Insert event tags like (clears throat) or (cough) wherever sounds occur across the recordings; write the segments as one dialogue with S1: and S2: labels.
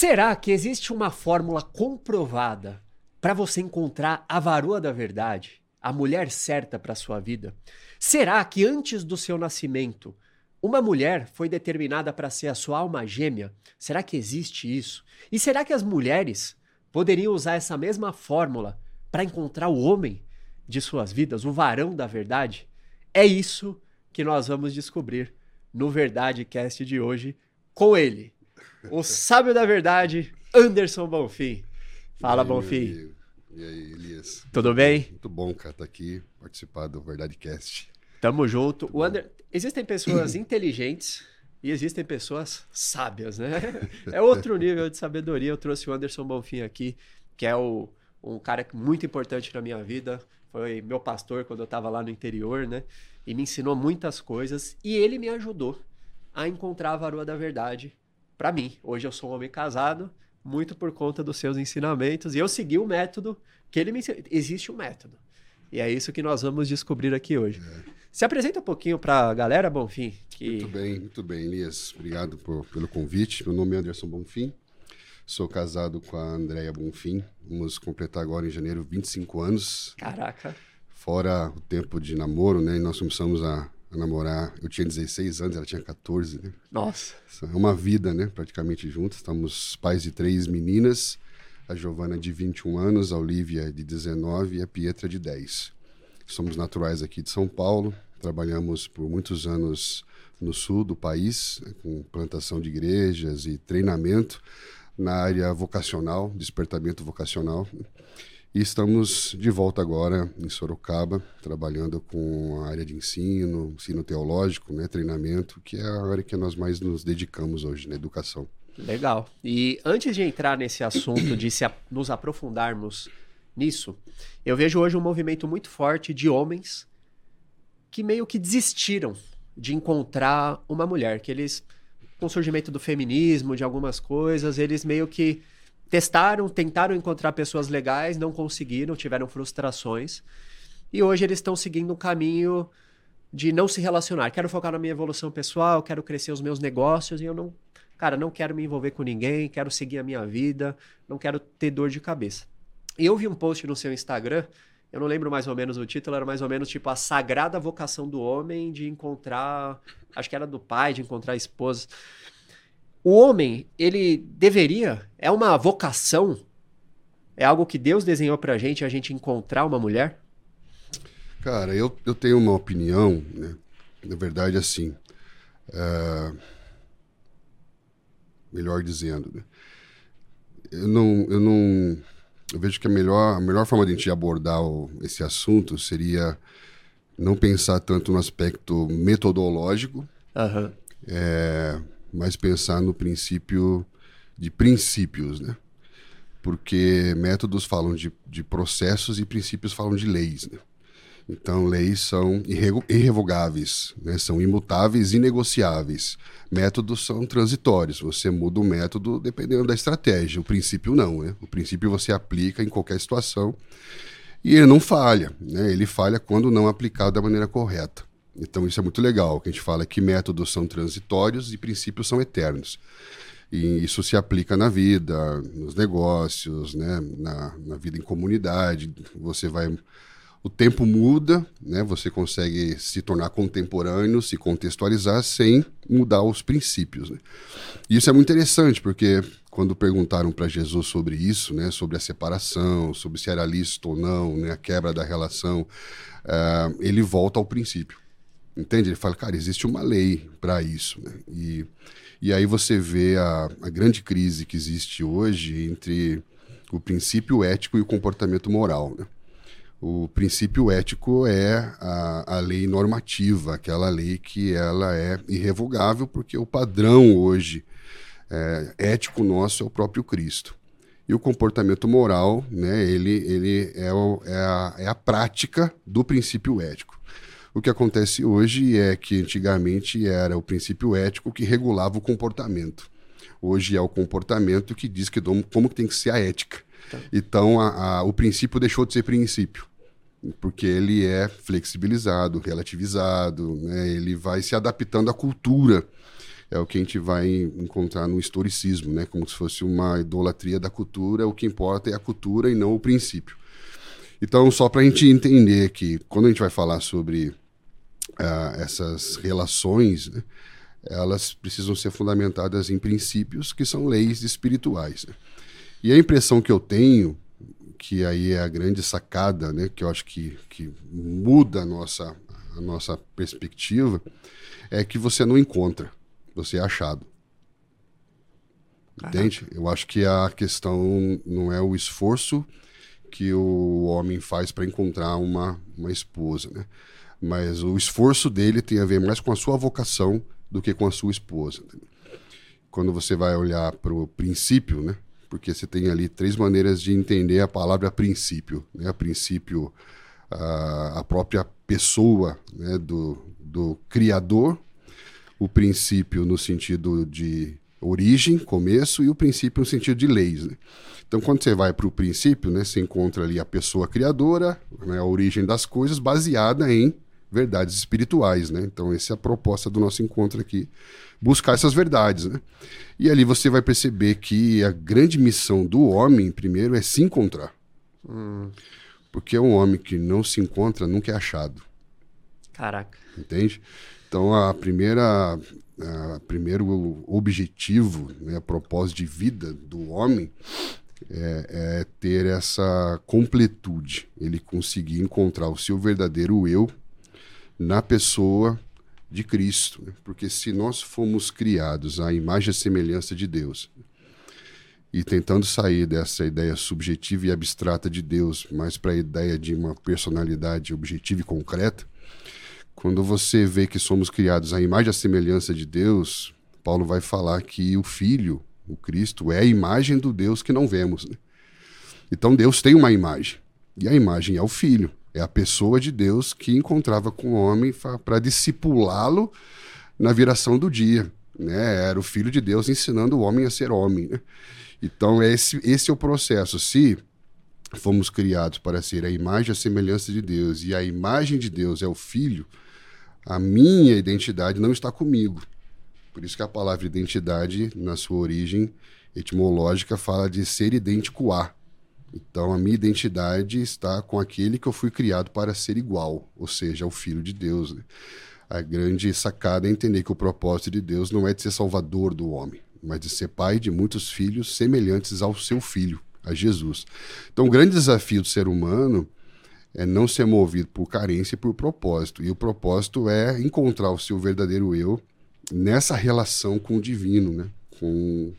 S1: Será que existe uma fórmula comprovada para você encontrar a varoa da verdade, a mulher certa para sua vida? Será que antes do seu nascimento, uma mulher foi determinada para ser a sua alma gêmea? Será que existe isso? E será que as mulheres poderiam usar essa mesma fórmula para encontrar o homem de suas vidas, o varão da verdade? É isso que nós vamos descobrir no Verdade Cast de hoje com ele, o sábio da verdade, Anderson Bonfim. Fala,
S2: e aí,
S1: Bonfim.
S2: E aí, Elias?
S1: Tudo bem?
S2: Muito bom, cara, estar tá aqui, participar do Verdade Cast.
S1: Tamo junto. O Ander... Existem pessoas (clears throat) inteligentes e existem pessoas sábias, né? (laughs) É outro nível de sabedoria. Eu trouxe o Anderson Bonfim aqui, que é o, um cara muito importante na minha vida. Foi meu pastor quando eu estava lá no interior, né? E me ensinou muitas coisas. E ele me ajudou a encontrar a varoa da verdade para mim. Hoje eu sou um homem casado, muito por conta dos seus ensinamentos. E eu segui o método que ele me ensinou. Existe um método. E é isso que nós vamos descobrir aqui hoje. É. Se apresenta um pouquinho para a galera, Bonfim. Que...
S2: Muito bem, muito bem, Elias. Obrigado por, pelo convite. Meu nome é Anderson Bonfim. Sou casado com a Andréia Bonfim. Vamos completar agora em janeiro 25 anos.
S1: Caraca.
S2: Fora o tempo de namoro, né? E nós começamos a a namorar. Eu tinha 16 anos, ela tinha 14, né?
S1: Nossa.
S2: É uma vida, né? Praticamente juntos. Estamos pais de três meninas. A Giovana de 21 anos, a Olivia de 19 e a Pietra de 10. Somos naturais aqui de São Paulo. Trabalhamos por muitos anos no sul do país, né? com plantação de igrejas e treinamento na área vocacional, despertamento vocacional. E estamos de volta agora em Sorocaba, trabalhando com a área de ensino, ensino teológico, né, treinamento, que é a área que nós mais nos dedicamos hoje, na educação.
S1: Legal. E antes de entrar nesse assunto, de se, nos aprofundarmos nisso, eu vejo hoje um movimento muito forte de homens que meio que desistiram de encontrar uma mulher, que eles, com o surgimento do feminismo, de algumas coisas, eles meio que testaram, tentaram encontrar pessoas legais, não conseguiram, tiveram frustrações. E hoje eles estão seguindo um caminho de não se relacionar. Quero focar na minha evolução pessoal, quero crescer os meus negócios e eu não, cara, não quero me envolver com ninguém, quero seguir a minha vida, não quero ter dor de cabeça. E eu vi um post no seu Instagram, eu não lembro mais ou menos o título, era mais ou menos tipo a sagrada vocação do homem de encontrar, acho que era do pai, de encontrar a esposa. O homem, ele deveria, é uma vocação, é algo que Deus desenhou pra gente, a gente encontrar uma mulher?
S2: Cara, eu, eu tenho uma opinião, né? Na verdade, assim. É... Melhor dizendo, né? Eu não, eu não. Eu vejo que a melhor, a melhor forma de a gente abordar o, esse assunto seria não pensar tanto no aspecto metodológico.
S1: Uhum.
S2: É, mas pensar no princípio de princípios, né? Porque métodos falam de, de processos e princípios falam de leis, né? Então, leis são irrevogáveis, né? são imutáveis e negociáveis. Métodos são transitórios. Você muda o método dependendo da estratégia. O princípio não. Né? O princípio você aplica em qualquer situação e ele não falha. Né? Ele falha quando não aplicado da maneira correta. Então isso é muito legal, que a gente fala que métodos são transitórios e princípios são eternos. E isso se aplica na vida, nos negócios, né, na, na vida em comunidade. Você vai o tempo muda, né? Você consegue se tornar contemporâneo, se contextualizar sem mudar os princípios. Né? E isso é muito interessante porque quando perguntaram para Jesus sobre isso, né? Sobre a separação, sobre se era lícito ou não, né? A quebra da relação, uh, ele volta ao princípio. Entende? Ele fala, cara, existe uma lei para isso. Né? E, e aí você vê a, a grande crise que existe hoje entre o princípio ético e o comportamento moral. Né? O princípio ético é a, a lei normativa, aquela lei que ela é irrevogável, porque o padrão hoje é, ético nosso é o próprio Cristo. E o comportamento moral, né, ele, ele é, o, é, a, é a prática do princípio ético. O que acontece hoje é que antigamente era o princípio ético que regulava o comportamento. Hoje é o comportamento que diz que como tem que ser a ética. Tá. Então a, a, o princípio deixou de ser princípio porque ele é flexibilizado, relativizado, né? ele vai se adaptando à cultura é o que a gente vai encontrar no historicismo, né? Como se fosse uma idolatria da cultura, o que importa é a cultura e não o princípio. Então, só para a gente entender que quando a gente vai falar sobre uh, essas relações, né, elas precisam ser fundamentadas em princípios que são leis espirituais. Né? E a impressão que eu tenho, que aí é a grande sacada, né, que eu acho que, que muda a nossa, a nossa perspectiva, é que você não encontra, você é achado. Entende? Eu acho que a questão não é o esforço que o homem faz para encontrar uma, uma esposa, né? Mas o esforço dele tem a ver mais com a sua vocação do que com a sua esposa. Quando você vai olhar para o princípio, né? Porque você tem ali três maneiras de entender a palavra princípio, né? A princípio, a, a própria pessoa né? do, do criador, o princípio no sentido de origem, começo, e o princípio no sentido de leis. Né? Então, quando você vai para o princípio, né, você encontra ali a pessoa criadora, né, a origem das coisas, baseada em verdades espirituais. Né? Então, essa é a proposta do nosso encontro aqui, buscar essas verdades. Né? E ali você vai perceber que a grande missão do homem, primeiro, é se encontrar. Hum. Porque um homem que não se encontra nunca é achado.
S1: Caraca.
S2: Entende? Então, a primeira, a primeiro objetivo, né, a propósito de vida do homem é, é, ter essa completude, ele conseguir encontrar o seu verdadeiro eu na pessoa de Cristo. Né? Porque se nós fomos criados à imagem e semelhança de Deus, e tentando sair dessa ideia subjetiva e abstrata de Deus, mais para a ideia de uma personalidade objetiva e concreta, quando você vê que somos criados à imagem e semelhança de Deus, Paulo vai falar que o Filho, o Cristo, é a imagem do Deus que não vemos. Né? Então Deus tem uma imagem, e a imagem é o Filho, é a pessoa de Deus que encontrava com o homem para discipulá-lo na viração do dia. Né? Era o Filho de Deus ensinando o homem a ser homem. Né? Então, esse, esse é o processo. Se fomos criados para ser a imagem e a semelhança de Deus, e a imagem de Deus é o Filho, a minha identidade não está comigo. Por isso que a palavra identidade, na sua origem etimológica, fala de ser idêntico a. Então, a minha identidade está com aquele que eu fui criado para ser igual, ou seja, o Filho de Deus. Né? A grande sacada é entender que o propósito de Deus não é de ser salvador do homem, mas de ser pai de muitos filhos semelhantes ao seu filho, a Jesus. Então, o grande desafio do ser humano é não ser movido por carência e por propósito. E o propósito é encontrar o seu verdadeiro eu nessa relação com o divino, né? com,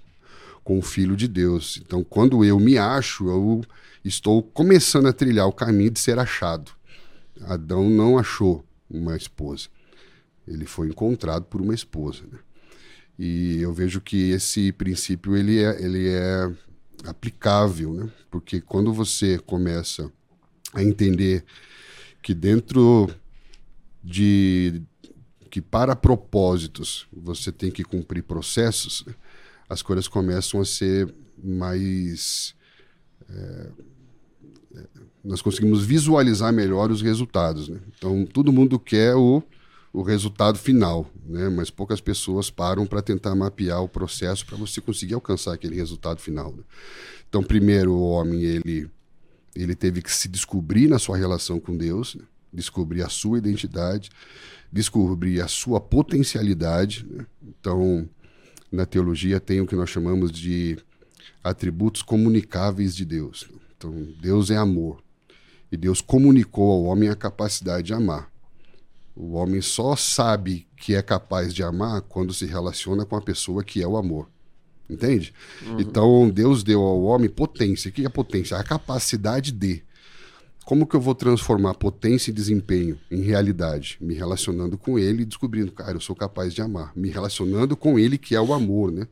S2: com o Filho de Deus. Então, quando eu me acho, eu estou começando a trilhar o caminho de ser achado. Adão não achou uma esposa. Ele foi encontrado por uma esposa. Né? E eu vejo que esse princípio ele é, ele é aplicável, né? porque quando você começa a entender que dentro de que para propósitos você tem que cumprir processos, as coisas começam a ser mais é, nós conseguimos visualizar melhor os resultados. Né? Então, todo mundo quer o, o resultado final, né? mas poucas pessoas param para tentar mapear o processo para você conseguir alcançar aquele resultado final. Né? Então, primeiro, o homem ele ele teve que se descobrir na sua relação com Deus, né? descobrir a sua identidade, descobrir a sua potencialidade. Né? Então, na teologia tem o que nós chamamos de atributos comunicáveis de Deus. Então, Deus é amor. E Deus comunicou ao homem a capacidade de amar. O homem só sabe que é capaz de amar quando se relaciona com a pessoa que é o amor. Entende? Uhum. Então, Deus deu ao homem potência. O que é potência? A capacidade de. Como que eu vou transformar potência e desempenho em realidade? Me relacionando com ele e descobrindo, cara, eu sou capaz de amar. Me relacionando com ele, que é o amor, né?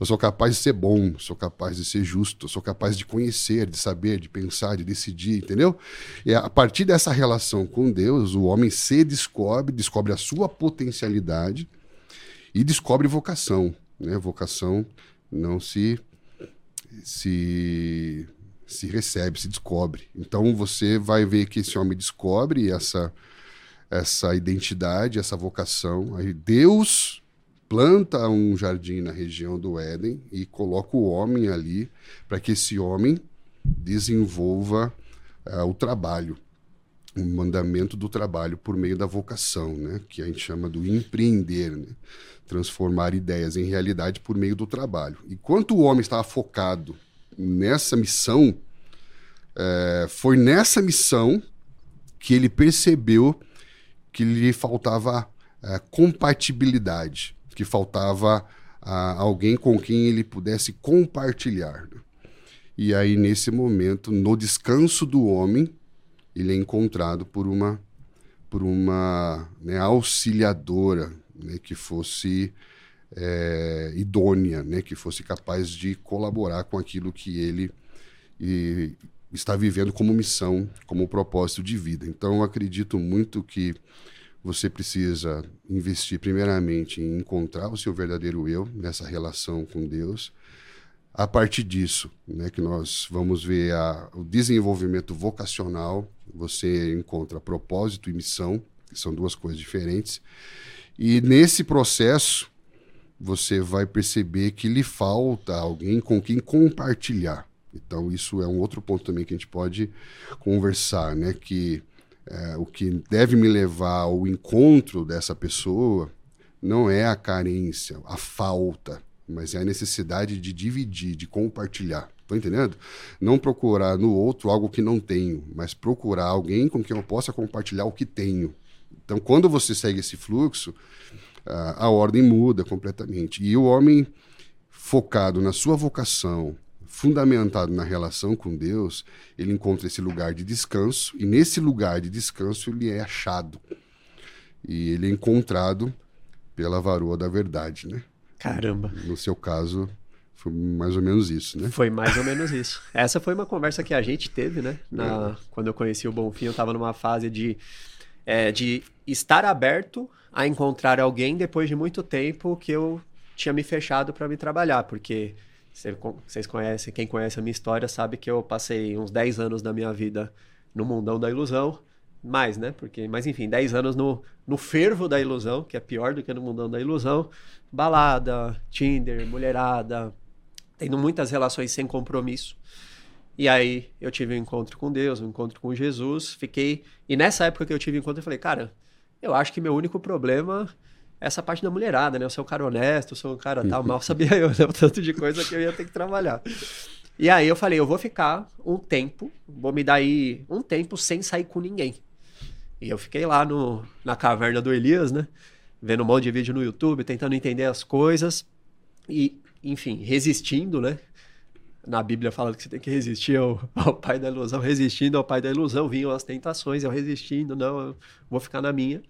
S2: Eu sou capaz de ser bom, sou capaz de ser justo, sou capaz de conhecer, de saber, de pensar, de decidir, entendeu? E a partir dessa relação com Deus, o homem se descobre, descobre a sua potencialidade e descobre vocação, né? Vocação não se se se recebe, se descobre. Então você vai ver que esse homem descobre essa essa identidade, essa vocação. Aí Deus planta um jardim na região do Éden e coloca o homem ali para que esse homem desenvolva uh, o trabalho, o mandamento do trabalho por meio da vocação, né? que a gente chama do empreender, né? transformar ideias em realidade por meio do trabalho. Enquanto o homem estava focado nessa missão, é, foi nessa missão que ele percebeu que lhe faltava é, compatibilidade, que faltava a, alguém com quem ele pudesse compartilhar. Né? E aí, nesse momento, no descanso do homem, ele é encontrado por uma, por uma né, auxiliadora né, que fosse é, idônea, né, que fosse capaz de colaborar com aquilo que ele e, está vivendo como missão, como propósito de vida. Então, eu acredito muito que você precisa investir primeiramente em encontrar o seu verdadeiro eu nessa relação com Deus. A partir disso, né, que nós vamos ver a, o desenvolvimento vocacional, você encontra propósito e missão, que são duas coisas diferentes. E nesse processo, você vai perceber que lhe falta alguém com quem compartilhar. Então, isso é um outro ponto também que a gente pode conversar, né? Que é, o que deve me levar ao encontro dessa pessoa não é a carência, a falta, mas é a necessidade de dividir, de compartilhar. Estou entendendo? Não procurar no outro algo que não tenho, mas procurar alguém com quem eu possa compartilhar o que tenho. Então, quando você segue esse fluxo, a, a ordem muda completamente. E o homem focado na sua vocação, fundamentado na relação com Deus, ele encontra esse lugar de descanso, e nesse lugar de descanso ele é achado. E ele é encontrado pela varoa da verdade, né?
S1: Caramba.
S2: No seu caso, foi mais ou menos isso, né?
S1: Foi mais ou menos isso. Essa foi uma conversa que a gente teve, né? Na, é. Quando eu conheci o Bonfim, eu estava numa fase de, é, de estar aberto a encontrar alguém depois de muito tempo que eu tinha me fechado para me trabalhar, porque vocês conhecem, quem conhece a minha história sabe que eu passei uns 10 anos da minha vida no mundão da ilusão, mais, né? Porque, mas enfim, 10 anos no, no fervo da ilusão, que é pior do que no mundão da ilusão, balada, Tinder, mulherada, tendo muitas relações sem compromisso. E aí eu tive um encontro com Deus, um encontro com Jesus, fiquei. E nessa época que eu tive um encontro, eu falei, cara, eu acho que meu único problema essa parte da mulherada, né? Eu sou um cara honesto, eu sou um cara tal. Mal sabia eu, né? O tanto de coisa que eu ia ter que trabalhar. E aí eu falei, eu vou ficar um tempo, vou me dar aí um tempo sem sair com ninguém. E eu fiquei lá no, na caverna do Elias, né? Vendo um monte de vídeo no YouTube, tentando entender as coisas. E, enfim, resistindo, né? Na Bíblia fala que você tem que resistir ao, (laughs) ao pai da ilusão. Resistindo ao pai da ilusão, vinham as tentações, eu resistindo, não, eu vou ficar na minha.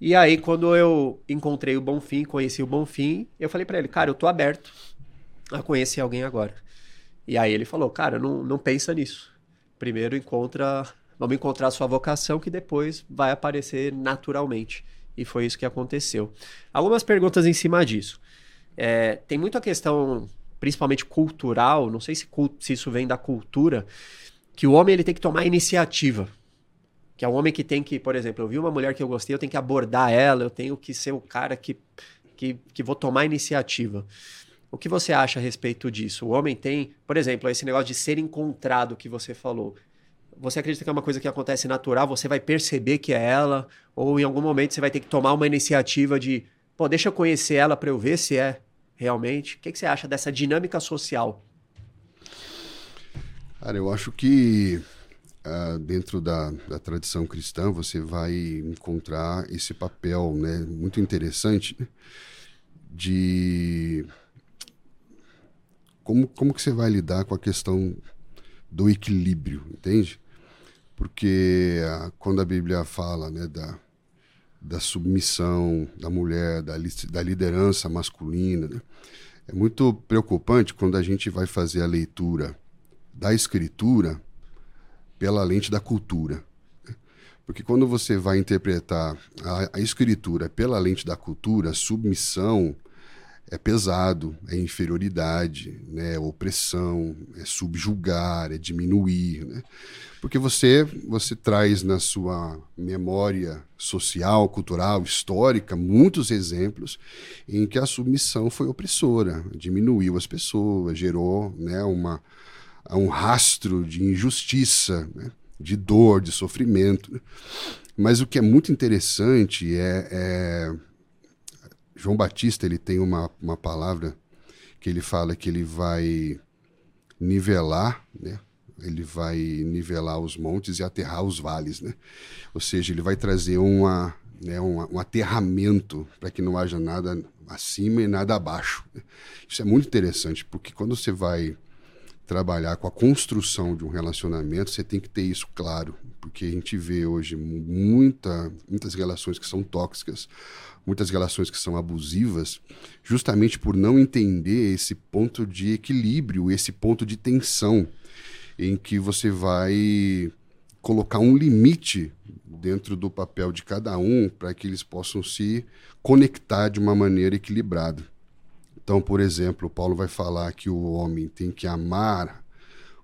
S1: E aí, quando eu encontrei o Bonfim, conheci o Bonfim, eu falei para ele, cara, eu tô aberto a conhecer alguém agora. E aí ele falou, cara, não, não pensa nisso. Primeiro encontra, vamos encontrar a sua vocação que depois vai aparecer naturalmente. E foi isso que aconteceu. Algumas perguntas em cima disso. É, tem muita questão, principalmente cultural, não sei se, se isso vem da cultura, que o homem ele tem que tomar iniciativa que é um homem que tem que, por exemplo, eu vi uma mulher que eu gostei, eu tenho que abordar ela, eu tenho que ser o cara que, que, que vou tomar iniciativa. O que você acha a respeito disso? O homem tem, por exemplo, esse negócio de ser encontrado que você falou. Você acredita que é uma coisa que acontece natural? Você vai perceber que é ela? Ou em algum momento você vai ter que tomar uma iniciativa de, pô, deixa eu conhecer ela para eu ver se é realmente? O que, que você acha dessa dinâmica social?
S2: Cara, eu acho que uh, dentro da, da, tradição cristã, você vai encontrar esse papel né, muito interessante de como, como que você vai lidar com a questão do equilíbrio, entende? Porque uh, quando a Bíblia fala né, da, da submissão da mulher, da, da liderança masculina, né, é muito preocupante quando a gente vai fazer a leitura da Escritura pela lente da cultura. Porque quando você vai interpretar a, a escritura pela lente da cultura, submissão é pesado, é inferioridade, né, é opressão, é subjugar, é diminuir, né? Porque você você traz na sua memória social, cultural, histórica muitos exemplos em que a submissão foi opressora, diminuiu as pessoas, gerou, né, uma um rastro de injustiça, né, de dor, de sofrimento. Né? Mas o que é muito interessante é, é João Batista ele tem uma, uma palavra que ele fala que ele vai nivelar, né? Ele vai nivelar os montes e aterrar os vales, né? Ou seja, ele vai trazer uma, né, um, um aterramento para que não haja nada acima e nada abaixo. Né? Isso é muito interessante, porque quando você vai trabalhar com a construção de um relacionamento, você tem que ter isso claro, porque a gente vê hoje muita, muitas relações que são tóxicas, muitas relações que são abusivas, justamente por não entender esse ponto de equilíbrio, esse ponto de tensão, em que você vai colocar um limite dentro do papel de cada um para que eles possam se conectar de uma maneira equilibrada. Então, por exemplo, Paulo vai falar que o homem tem que amar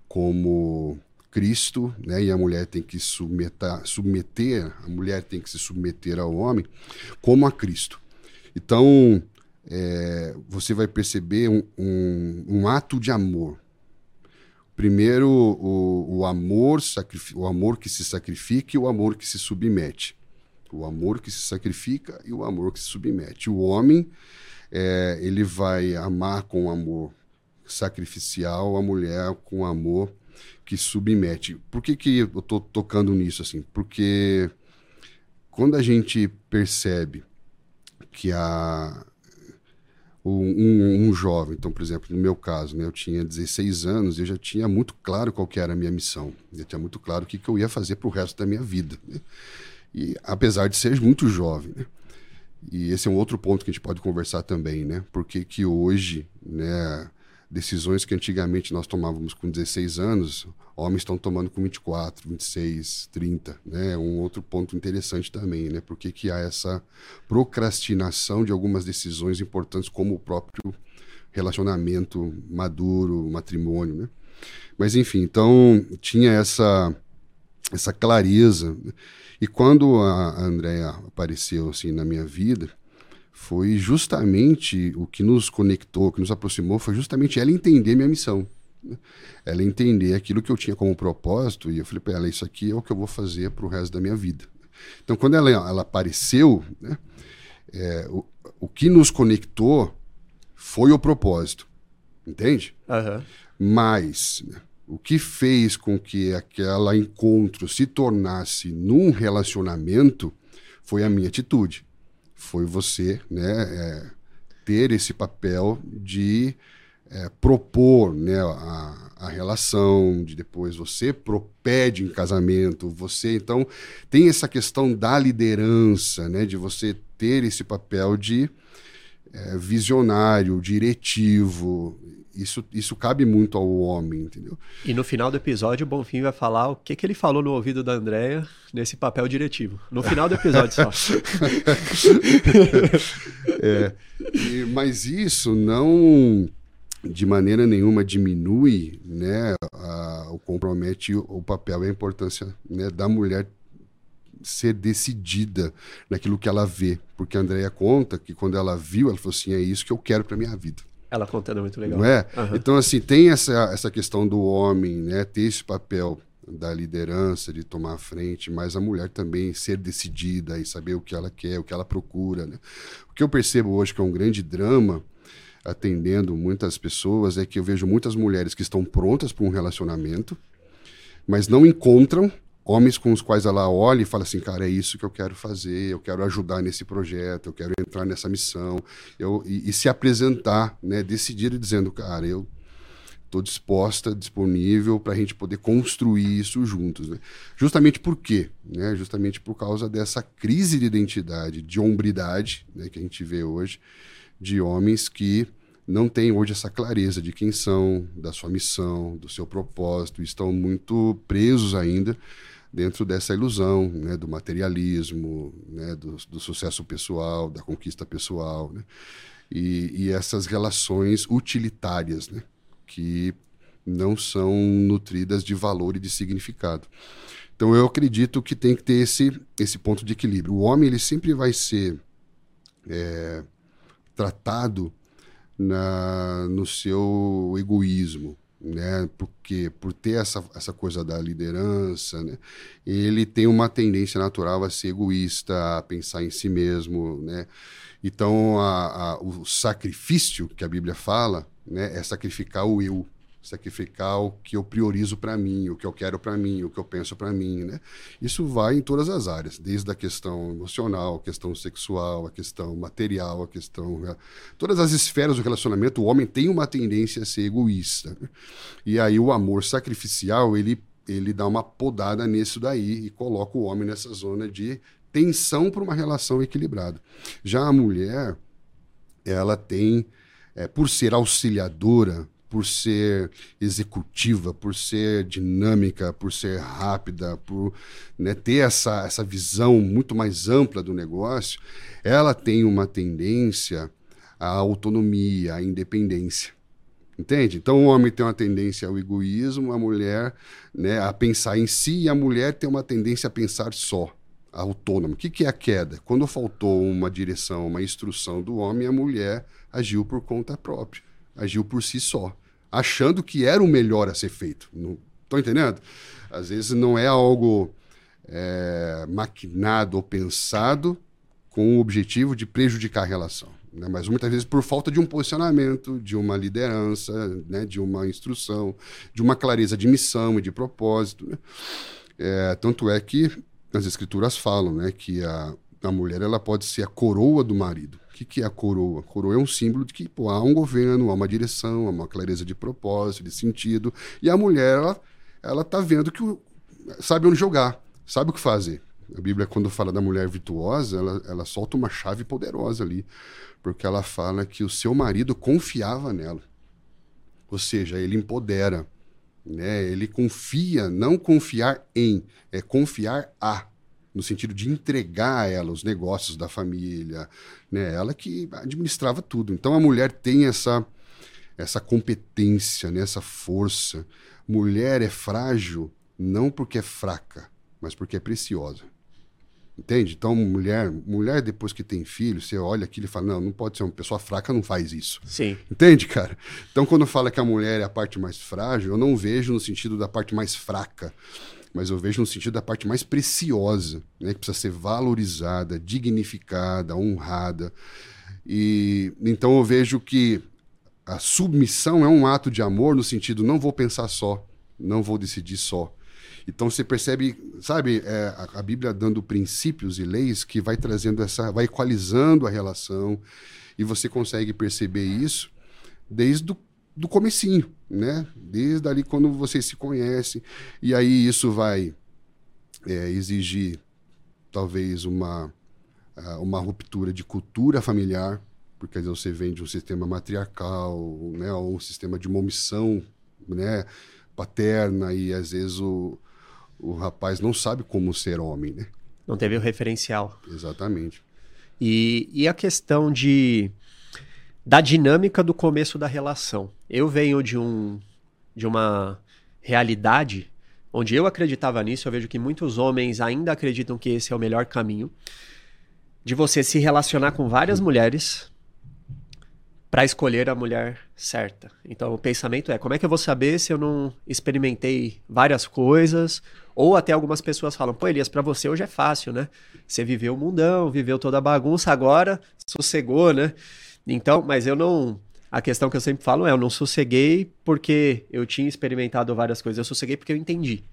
S2: como Cristo, né? E a mulher tem que submeter, submeter, a mulher tem que se submeter ao homem como a Cristo. Então, é, você vai perceber um, um, um, ato de amor. Primeiro, o, o amor, o amor que se sacrifica e o amor que se submete. O amor que se sacrifica e o amor que se submete. O homem, é, ele vai amar com amor sacrificial, a mulher com amor que submete. Por que, que eu estou tocando nisso assim? Porque quando a gente percebe que a um, um, jovem, então, por exemplo, no meu caso, né, eu tinha 16 anos, eu já tinha muito claro qual que era a minha missão, eu tinha muito claro o que, que eu ia fazer para o resto da minha vida. Né? E apesar de ser muito jovem, né? E esse é um outro ponto que a gente pode conversar também, né? Porque que hoje, né, decisões que antigamente nós tomávamos com 16 anos, homens estão tomando com 24, 26, 30, né? Um outro ponto interessante também, né? Por que, há essa procrastinação de algumas decisões importantes como o próprio relacionamento maduro, matrimônio, né? Mas enfim, então tinha essa essa clareza. E quando a Andrea apareceu assim na minha vida, foi justamente o que nos conectou, o que nos aproximou, foi justamente ela entender minha missão. Né? Ela entender aquilo que eu tinha como propósito, e eu falei para ela: Isso aqui é o que eu vou fazer para o resto da minha vida. Então, quando ela, ela apareceu, né, é, o, o que nos conectou foi o propósito, entende?
S1: Uhum.
S2: Mas né, o que fez com que aquela encontro se tornasse num relacionamento foi a minha atitude. Foi você né, é, ter esse papel de é, propor né, a, a, relação, de depois você propede em casamento, você então tem essa questão da liderança, né, de você ter esse papel de é, visionário, diretivo, isso, isso cabe muito ao homem, entendeu?
S1: E no final do episódio, o Bonfim vai falar o que, que ele falou no ouvido da Andrea nesse papel diretivo. No final do episódio só. (laughs)
S2: é, e, mas isso não de maneira nenhuma diminui, né, a, ou compromete o, o papel e a importância né, da mulher ser decidida naquilo que ela vê, porque a Andrea conta que quando ela viu, ela falou assim, é isso que eu quero para minha vida.
S1: Ela contando é muito legal.
S2: Não é? Uhum. Então, assim, tem essa, essa questão do homem, né? Ter esse papel da liderança, de tomar a frente, mas a mulher também ser decidida e saber o que ela quer, o que ela procura. Né? O que eu percebo hoje que é um grande drama, atendendo muitas pessoas, é que eu vejo muitas mulheres que estão prontas para um relacionamento, mas não encontram homens com os quais ela olha e fala assim, cara, é isso que eu quero fazer, eu quero ajudar nesse projeto, eu quero entrar nessa missão, eu, e, e se apresentar, né, decidir dizendo, cara, eu estou disposta, disponível para a gente poder construir isso juntos. Né? Justamente por quê? Né? Justamente por causa dessa crise de identidade, de hombridade né, que a gente vê hoje, de homens que não têm hoje essa clareza de quem são, da sua missão, do seu propósito, estão muito presos ainda dentro dessa ilusão né, do materialismo, né, do, do, sucesso pessoal, da conquista pessoal. Né? e, e essas relações utilitárias, né? Que não são nutridas de valor e de significado. Então eu acredito que tem que ter esse, esse ponto de equilíbrio. O homem ele sempre vai ser é, tratado na, no seu egoísmo, né? Porque por ter essa, essa coisa da liderança, né? Ele tem uma tendência natural a ser egoísta, a pensar em si mesmo, né? Então a, a, o sacrifício que a Bíblia fala, né? É sacrificar o eu, sacrificar o que eu priorizo para mim, o que eu quero para mim, o que eu penso para mim, né? Isso vai em todas as áreas, desde a questão emocional, a questão sexual, a questão material, a questão né? todas as esferas do relacionamento, o homem tem uma tendência a ser egoísta. Né? E aí o amor sacrificial, ele ele dá uma podada nisso daí e coloca o homem nessa zona de tensão para uma relação equilibrada. Já a mulher, ela tem, é, por ser auxiliadora, por ser executiva, por ser dinâmica, por ser rápida, por né, ter essa, essa visão muito mais ampla do negócio, ela tem uma tendência à autonomia, à independência. Entende? Então o homem tem uma tendência ao egoísmo, a mulher né, a pensar em si, e a mulher tem uma tendência a pensar só, autônoma. O que, que é a queda? Quando faltou uma direção, uma instrução do homem, a mulher agiu por conta própria, agiu por si só achando que era o melhor a ser feito. Estão entendendo? Às vezes não é algo é, maquinado ou pensado com o objetivo de prejudicar a relação. Né? Mas muitas vezes por falta de um posicionamento, de uma liderança, né? de uma instrução, de uma clareza de missão e de propósito. Né? É, tanto é que as escrituras falam né? que a, a mulher ela pode ser a coroa do marido. O que, que é a coroa? A coroa é um símbolo de que pô, há um governo, há uma direção, há uma clareza de propósito, de sentido. E a mulher, ela, ela tá vendo que o, sabe onde jogar, sabe o que fazer. A Bíblia, quando fala da mulher virtuosa, ela, ela solta uma chave poderosa ali, porque ela fala que o seu marido confiava nela. Ou seja, ele empodera, né? ele confia, não confiar em, é confiar a no sentido de entregar a ela os negócios da família, né? Ela que administrava tudo. Então a mulher tem essa essa competência, né? essa força. Mulher é frágil não porque é fraca, mas porque é preciosa. Entende? Então, mulher, mulher depois que tem filho, você olha aquilo e fala: não, não pode ser uma pessoa fraca, não faz isso.
S1: Sim.
S2: Entende, cara? Então, quando fala que a mulher é a parte mais frágil, eu não vejo no sentido da parte mais fraca mas eu vejo no sentido da parte mais preciosa, né, que precisa ser valorizada, dignificada, honrada. E então eu vejo que a submissão é um ato de amor no sentido não vou pensar só, não vou decidir só. Então você percebe, sabe, é, a, a, Bíblia dando princípios e leis que vai trazendo essa, vai equalizando a relação e você consegue perceber isso desde o do comecinho, né? Desde ali quando você se conhece. E aí isso vai é, exigir talvez uma, uma ruptura de cultura familiar, porque às vezes você vem de um sistema matriarcal, né? Ou um sistema de uma omissão, né? Paterna e às vezes o, o rapaz não sabe como ser homem, né?
S1: Não teve o referencial.
S2: Exatamente.
S1: E, e a questão de da dinâmica do começo da relação. Eu venho de um de uma realidade onde eu acreditava nisso, eu vejo que muitos homens ainda acreditam que esse é o melhor caminho de você se relacionar com várias mulheres para escolher a mulher certa. Então o pensamento é: como é que eu vou saber se eu não experimentei várias coisas? Ou até algumas pessoas falam: pô, Elias, para você hoje é fácil, né? Você viveu o mundão, viveu toda a bagunça, agora sossegou, né? Então, mas eu não. A questão que eu sempre falo é: eu não sosseguei porque eu tinha experimentado várias coisas, eu sosseguei porque eu entendi.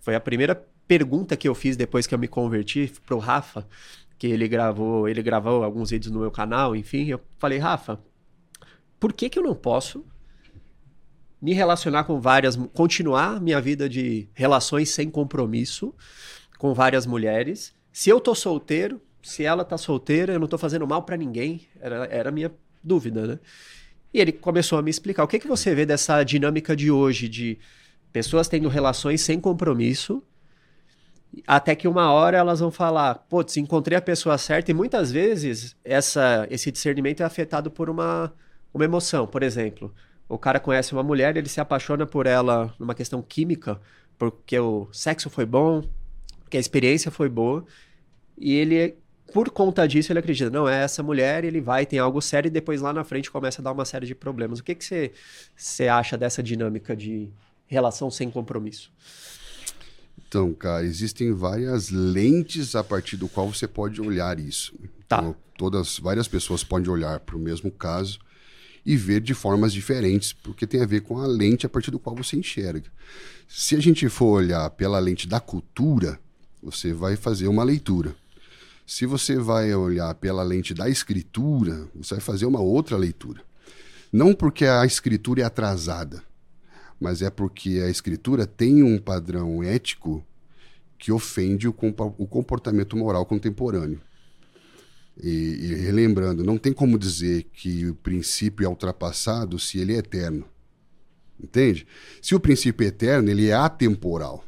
S1: Foi a primeira pergunta que eu fiz depois que eu me converti pro Rafa, que ele gravou, ele gravou alguns vídeos no meu canal, enfim, eu falei, Rafa, por que que eu não posso me relacionar com várias, continuar minha vida de relações sem compromisso com várias mulheres, se eu tô solteiro se ela tá solteira, eu não tô fazendo mal para ninguém. Era, era a minha dúvida, né? E ele começou a me explicar. O que, que você vê dessa dinâmica de hoje, de pessoas tendo relações sem compromisso Até que uma hora elas vão falar, putz, encontrei a pessoa certa, e muitas vezes essa, esse discernimento é afetado por uma, uma emoção. Por exemplo, o cara conhece uma mulher, ele se apaixona por ela numa questão química, porque o sexo foi bom, porque a experiência foi boa, e ele, por conta disso, ele acredita, não, é essa mulher, ele vai, tem algo sério, e depois lá na frente começa a dar uma série de problemas. O que, que você, você acha dessa dinâmica de relação sem compromisso?
S2: Então, cara, existem várias lentes a partir do qual você pode olhar isso.
S1: Tá.
S2: Então, todas, várias pessoas podem olhar para o mesmo caso e ver de formas diferentes, porque tem a ver com a lente a partir do qual você enxerga. Se a gente for olhar pela lente da cultura, você vai fazer uma leitura. Se você vai olhar pela lente da escritura, você vai fazer uma outra leitura. Não porque a escritura é atrasada, mas é porque a escritura tem um padrão ético que ofende o, comportamento moral contemporâneo. E, e, relembrando, não tem como dizer que o princípio é ultrapassado se ele é eterno. Entende? Se o princípio é eterno, ele é atemporal.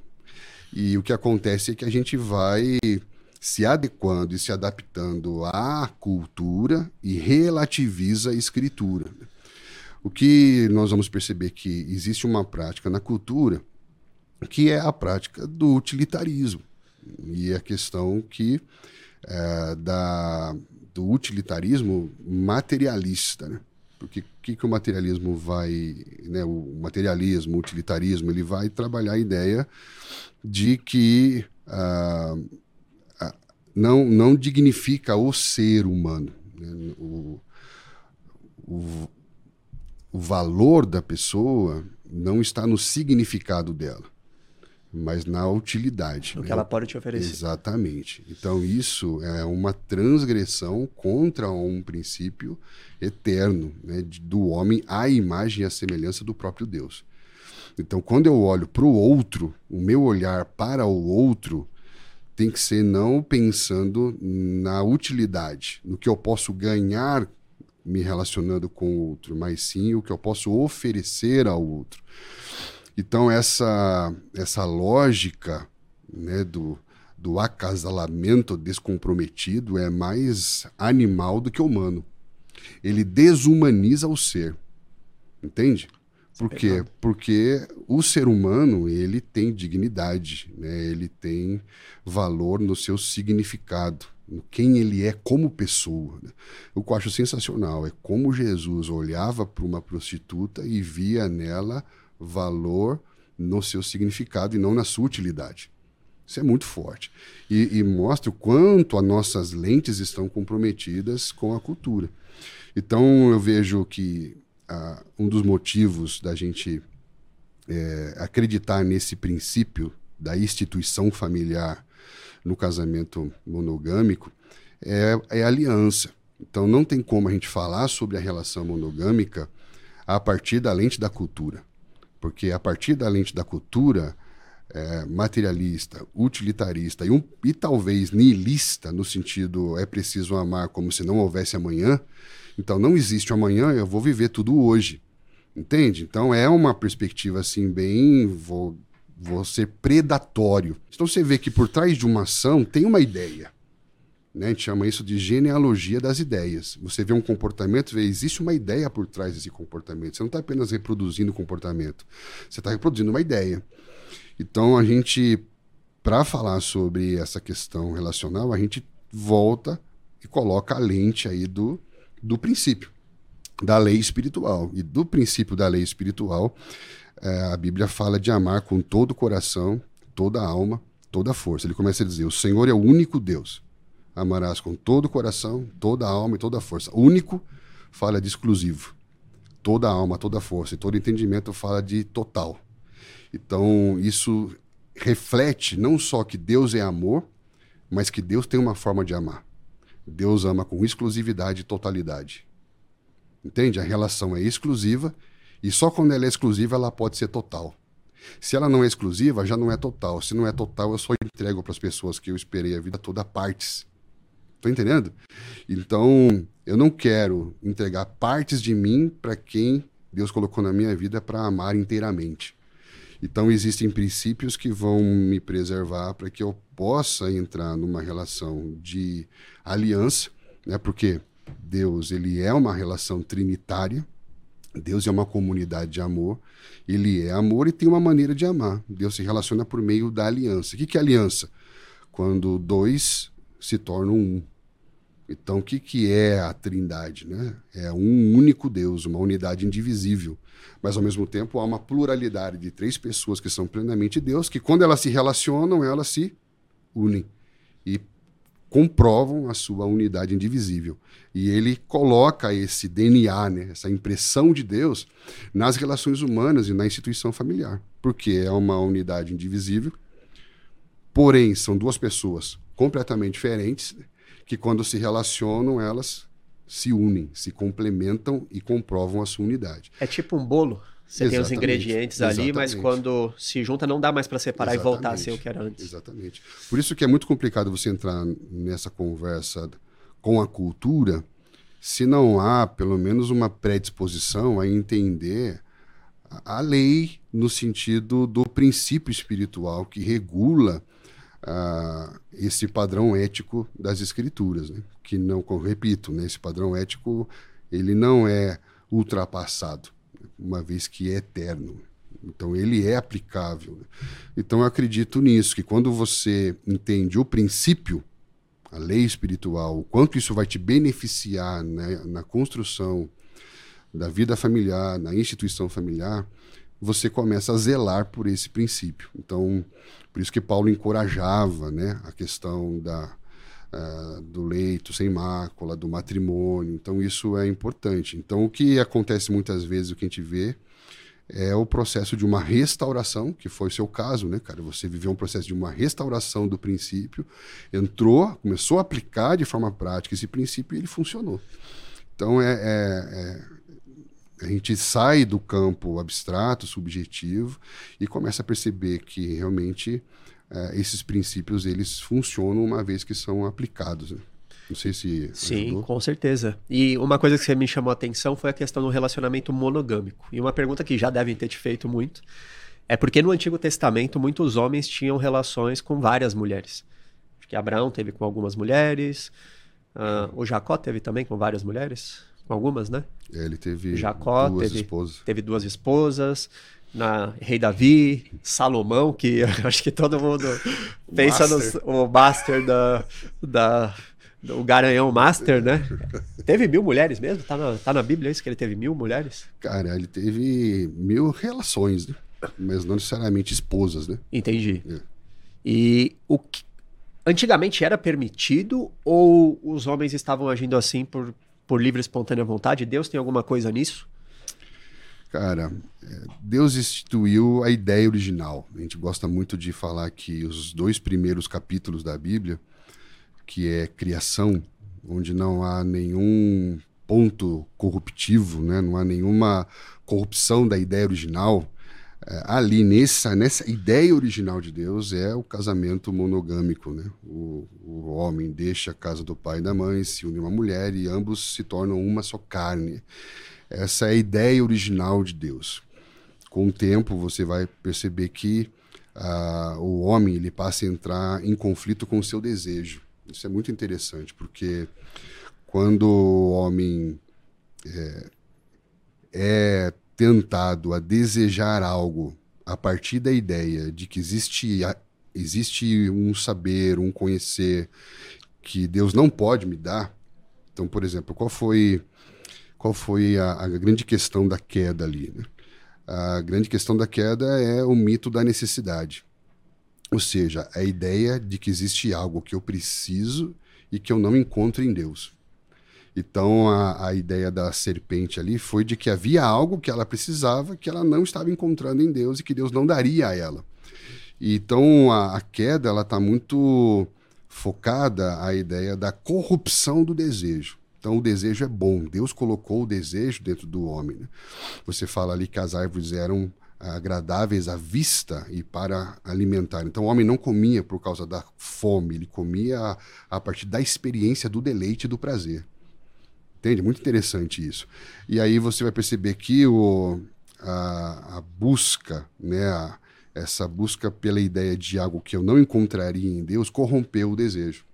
S2: E o que acontece é que a gente vai se adequando e se adaptando à cultura e relativiza a escritura. O que nós vamos perceber que existe uma prática na cultura que é a prática do utilitarismo. E a questão que é, da, do utilitarismo materialista, né? Porque o que, que o materialismo vai, né, o materialismo, o utilitarismo, ele vai trabalhar a ideia de que ah, não, não dignifica o ser humano. Né? O, o, o valor da pessoa não está no significado dela, mas na utilidade.
S1: O
S2: né?
S1: que ela pode te oferecer.
S2: Exatamente. Então, isso é uma transgressão contra um princípio eterno né, do homem à imagem e à semelhança do próprio Deus. Então, quando eu olho para o outro, o meu olhar para o outro tem que ser não pensando na utilidade, no que eu posso ganhar me relacionando com o outro, mas sim o que eu posso oferecer ao outro. Então, essa, essa lógica né, do, do acasalamento descomprometido é mais animal do que humano. Ele desumaniza o ser. Entende? Por quê? Porque o ser humano, ele tem dignidade, né? ele tem valor no seu significado, no quem ele é como pessoa. Né? O que eu acho sensacional é como Jesus olhava para uma prostituta e via nela valor no seu significado e não na sua utilidade. Isso é muito forte. E, e mostra o quanto as nossas lentes estão comprometidas com a cultura. Então eu vejo que um dos motivos da gente é, acreditar nesse princípio da instituição familiar no casamento monogâmico é, é aliança. Então não tem como a gente falar sobre a relação monogâmica a partir da lente da cultura. Porque a partir da lente da cultura é, materialista, utilitarista e, um, e talvez nihilista, no sentido é preciso amar como se não houvesse amanhã, então não existe amanhã, eu vou viver tudo hoje. Entende? Então é uma perspectiva assim bem vou, vou ser predatório. Então você vê que por trás de uma ação tem uma ideia. Né? A gente chama isso de genealogia das ideias. Você vê um comportamento, vê, existe uma ideia por trás desse comportamento. Você não está apenas reproduzindo o comportamento, você está reproduzindo uma ideia. Então a gente, para falar sobre essa questão relacional, a gente volta e coloca a lente aí do do princípio da lei espiritual. E do princípio da lei espiritual, é, a Bíblia fala de amar com todo o coração, toda a alma, toda a força. Ele começa a dizer: o Senhor é o único Deus. Amarás com todo o coração, toda a alma e toda a força. Único fala de exclusivo. Toda a alma, toda a força e todo entendimento fala de total. Então, isso reflete não só que Deus é amor, mas que Deus tem uma forma de amar. Deus ama com exclusividade e totalidade. Entende? A relação é exclusiva e só quando ela é exclusiva ela pode ser total. Se ela não é exclusiva, já não é total. Se não é total, eu só entrego para as pessoas que eu esperei a vida toda partes. Tô entendendo? Então, eu não quero entregar partes de mim para quem Deus colocou na minha vida para amar inteiramente. Então existem princípios que vão me preservar para que eu possa entrar numa relação de aliança, né? Porque Deus ele é uma relação trinitária. Deus é uma comunidade de amor. Ele é amor e tem uma maneira de amar. Deus se relaciona por meio da aliança. O que, que é aliança? Quando dois se tornam um. Então, o que, que é a trindade? Né? É um único Deus, uma unidade indivisível. Mas, ao mesmo tempo, há uma pluralidade de três pessoas que são plenamente Deus, que quando elas se relacionam, elas se unem e comprovam a sua unidade indivisível. E ele coloca esse DNA, né, essa impressão de Deus, nas relações humanas e na instituição familiar. Porque é uma unidade indivisível, porém, são duas pessoas completamente diferentes que quando se relacionam, elas se unem, se complementam e comprovam a sua unidade.
S1: É tipo um bolo. Você exatamente, tem os ingredientes ali, exatamente. mas quando se junta não dá mais para separar exatamente, e voltar a ser o que era antes.
S2: Exatamente. Por isso que é muito complicado você entrar nessa conversa com a cultura se não há pelo menos uma predisposição a entender a lei no sentido do princípio espiritual que regula esse padrão ético das escrituras, né? que não, repito, né, esse padrão ético ele não é ultrapassado, uma vez que é eterno. Então ele é aplicável. Né? Então eu acredito nisso, que quando você entende o princípio, a lei espiritual, o quanto isso vai te beneficiar né, na construção da vida familiar, na instituição familiar, você começa a zelar por esse princípio. Então, por isso que Paulo encorajava né, a questão da, uh, do leito sem mácula, do matrimônio. Então, isso é importante. Então, o que acontece muitas vezes, o que a gente vê, é o processo de uma restauração, que foi o seu caso, né, cara? Você viveu um processo de uma restauração do princípio, entrou, começou a aplicar de forma prática esse princípio e ele funcionou. Então, é, é, é a gente sai do campo abstrato, subjetivo e começa a perceber que realmente uh, esses princípios eles funcionam uma vez que são aplicados. Né? Não sei se.
S1: Sim, ajudou. com certeza. E uma coisa que você me chamou a atenção foi a questão do relacionamento monogâmico. E uma pergunta que já devem ter te feito muito é porque no Antigo Testamento muitos homens tinham relações com várias mulheres. Acho que Abraão teve com algumas mulheres, uh, o Jacó teve também com várias mulheres algumas, né?
S2: É, ele teve
S1: Jacó duas teve, esposas. Teve duas esposas. Na Rei Davi, Salomão, que (laughs) acho que todo mundo pensa no Master da, da, o Garanhão Master, né? teve mil mulheres mesmo? Tá na, tá na Bíblia isso que ele teve mil mulheres?
S2: Cara, ele teve mil relações, né? Mas não necessariamente esposas, né?
S1: Entendi. É. E o que, antigamente era permitido ou os homens estavam agindo assim por por livre e espontânea vontade? Deus tem alguma coisa nisso?
S2: Cara, é, Deus instituiu a ideia original. A gente gosta muito de falar que os dois primeiros capítulos da Bíblia, que é criação, onde não há nenhum ponto corruptivo, né? não há nenhuma corrupção da ideia original, ali nessa, nessa ideia original de Deus é o casamento monogâmico, né? O, o homem deixa a casa do pai e da mãe, se une uma mulher e ambos se tornam uma só carne. Essa é a ideia original de Deus. Com o tempo você vai perceber que uh, o homem ele passa a entrar em conflito com o seu desejo. Isso é muito interessante porque quando o homem é, é tentado a desejar algo a partir da ideia de que existe, existe um saber, um conhecer que Deus não pode me dar. Então, por exemplo, qual foi, qual foi a, a grande questão da queda ali? Né? A grande questão da queda é o mito da necessidade. Ou seja, a ideia de que existe algo que eu preciso e que eu não encontro em Deus. Então a, a ideia da serpente ali foi de que havia algo que ela precisava que ela não estava encontrando em Deus e que Deus não daria a ela. Então a, a queda ela está muito focada à ideia da corrupção do desejo. Então o desejo é bom. Deus colocou o desejo dentro do homem. Né? Você fala ali que as árvores eram agradáveis à vista e para alimentar. Então o homem não comia por causa da fome, ele comia a, a partir da experiência do deleite e do prazer. Entende? Muito interessante isso. E aí você vai perceber que o, a, a busca, né, a, essa busca pela ideia de algo que eu não encontraria em Deus corrompeu o desejo.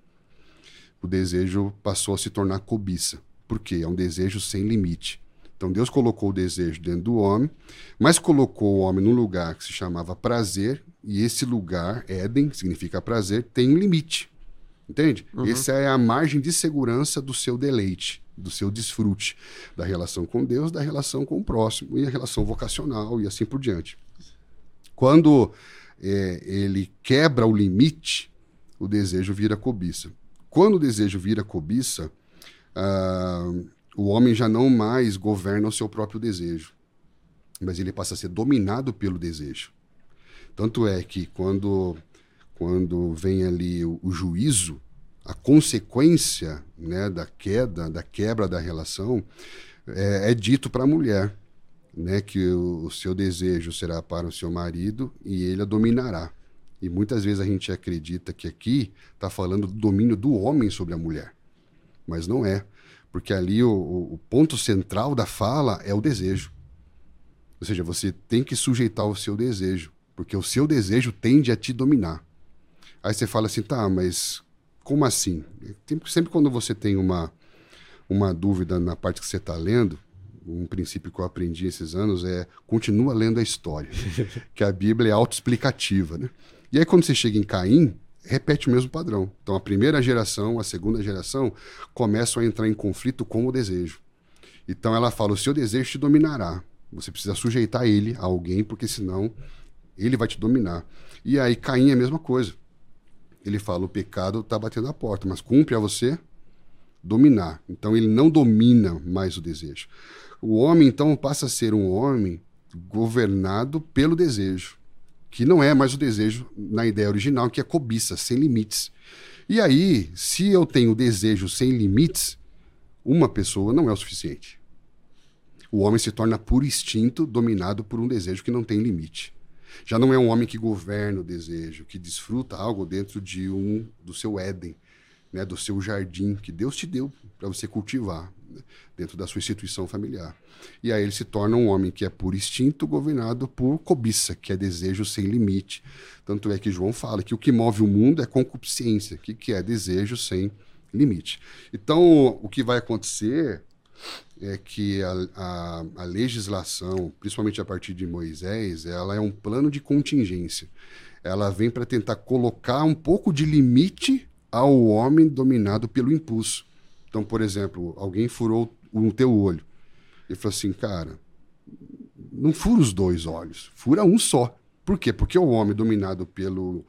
S2: O desejo passou a se tornar cobiça. Por quê? É um desejo sem limite. Então Deus colocou o desejo dentro do homem, mas colocou o homem num lugar que se chamava prazer, e esse lugar, Éden, significa prazer, tem um limite. Entende? Uhum. Essa é a margem de segurança do seu deleite, do seu desfrute, da relação com Deus, da relação com o próximo, e a relação vocacional e assim por diante. Quando é, ele quebra o limite, o desejo vira cobiça. Quando o desejo vira cobiça, uh, o homem já não mais governa o seu próprio desejo, mas ele passa a ser dominado pelo desejo. Tanto é que quando, quando vem ali o, o juízo, a consequência né, da queda, da quebra da relação, é, é dito para a mulher né, que o, o, seu desejo será para o seu marido e ele a dominará. E muitas vezes a gente acredita que aqui está falando do domínio do homem sobre a mulher. Mas não é. Porque ali o, o ponto central da fala é o desejo. Ou seja, você tem que sujeitar o seu desejo. Porque o seu desejo tende a te dominar. Aí você fala assim, tá, mas como assim? Sempre quando você tem uma, uma dúvida na parte que você está lendo, um princípio que eu aprendi esses anos é continua lendo a história, (laughs) que a Bíblia é autoexplicativa, né? E aí quando você chega em Caim, repete o mesmo padrão. Então a primeira geração, a segunda geração começam a entrar em conflito com o desejo. Então ela fala: o seu desejo te dominará. Você precisa sujeitar ele a alguém, porque senão ele vai te dominar. E aí Caim é a mesma coisa. Ele fala: o pecado está batendo a porta, mas cumpre a você dominar. Então ele não domina mais o desejo. O homem, então, passa a ser um homem governado pelo desejo, que não é mais o desejo na ideia original, que é cobiça, sem limites. E aí, se eu tenho desejo sem limites, uma pessoa não é o suficiente. O homem se torna por instinto dominado por um desejo que não tem limite. Já não é um homem que governa o desejo, que desfruta algo dentro de um do seu Éden, né, do seu jardim que Deus te deu para você cultivar né, dentro da sua instituição familiar. E aí ele se torna um homem que é por instinto governado por cobiça, que é desejo sem limite. Tanto é que João fala que o que move o mundo é concupiscência, que, que é desejo sem limite. Então, o que vai acontecer é que a, a, a, legislação, principalmente a partir de Moisés, ela é um plano de contingência. Ela vem para tentar colocar um pouco de limite ao homem dominado pelo impulso. Então, por exemplo, alguém furou o teu olho. Ele falou assim, cara, não fura os dois olhos, fura um só. Por quê? Porque o homem dominado pelo,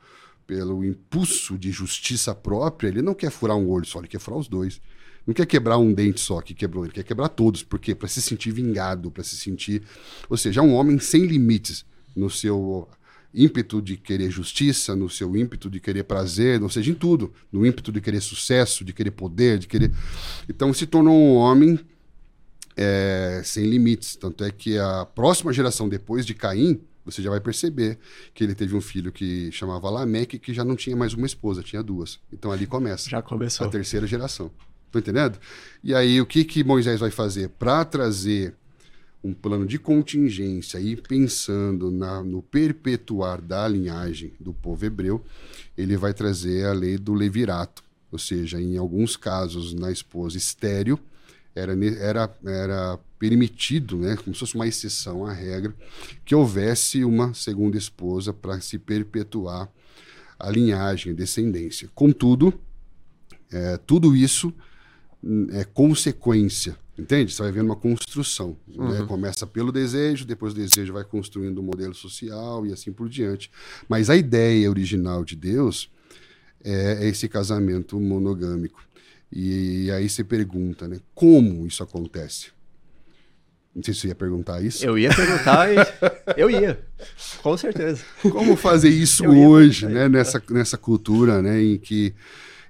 S2: pelo impulso de justiça própria, ele não quer furar um olho só, ele quer furar os dois. Não quer quebrar um dente só que quebrou, ele quer quebrar todos. Por quê? Para se sentir vingado, para se sentir. Ou seja, é um homem sem limites no seu ímpeto de querer justiça, no seu ímpeto de querer prazer, ou seja, em tudo, no ímpeto de querer sucesso, de querer poder, de querer. Então se tornou um homem é, sem limites. Tanto é que a próxima geração depois de Caim, você já vai perceber que ele teve um filho que chamava Lameque, que já não tinha mais uma esposa, tinha duas. Então ali começa.
S1: Já começou.
S2: A terceira geração. Tô entendendo? E aí o que que Moisés vai fazer para trazer um plano de contingência e pensando na, no perpetuar da linhagem do povo hebreu, ele vai trazer a lei do levirato, ou seja, em alguns casos na esposa estéreo era, era, era permitido, né, como se fosse uma exceção à regra, que houvesse uma segunda esposa para se perpetuar a linhagem, a descendência. Contudo, é, tudo isso é consequência Entende? Você vai vendo uma construção. Né? Uhum. Né? Começa pelo desejo, depois o desejo vai construindo um modelo social e assim por diante. Mas a ideia original de Deus é esse casamento monogâmico. E aí você pergunta, né? Como isso acontece? Não sei se você ia perguntar isso.
S1: Eu ia perguntar e (laughs) eu ia, com certeza.
S2: Como fazer isso hoje, né? Nessa, nessa cultura né? em que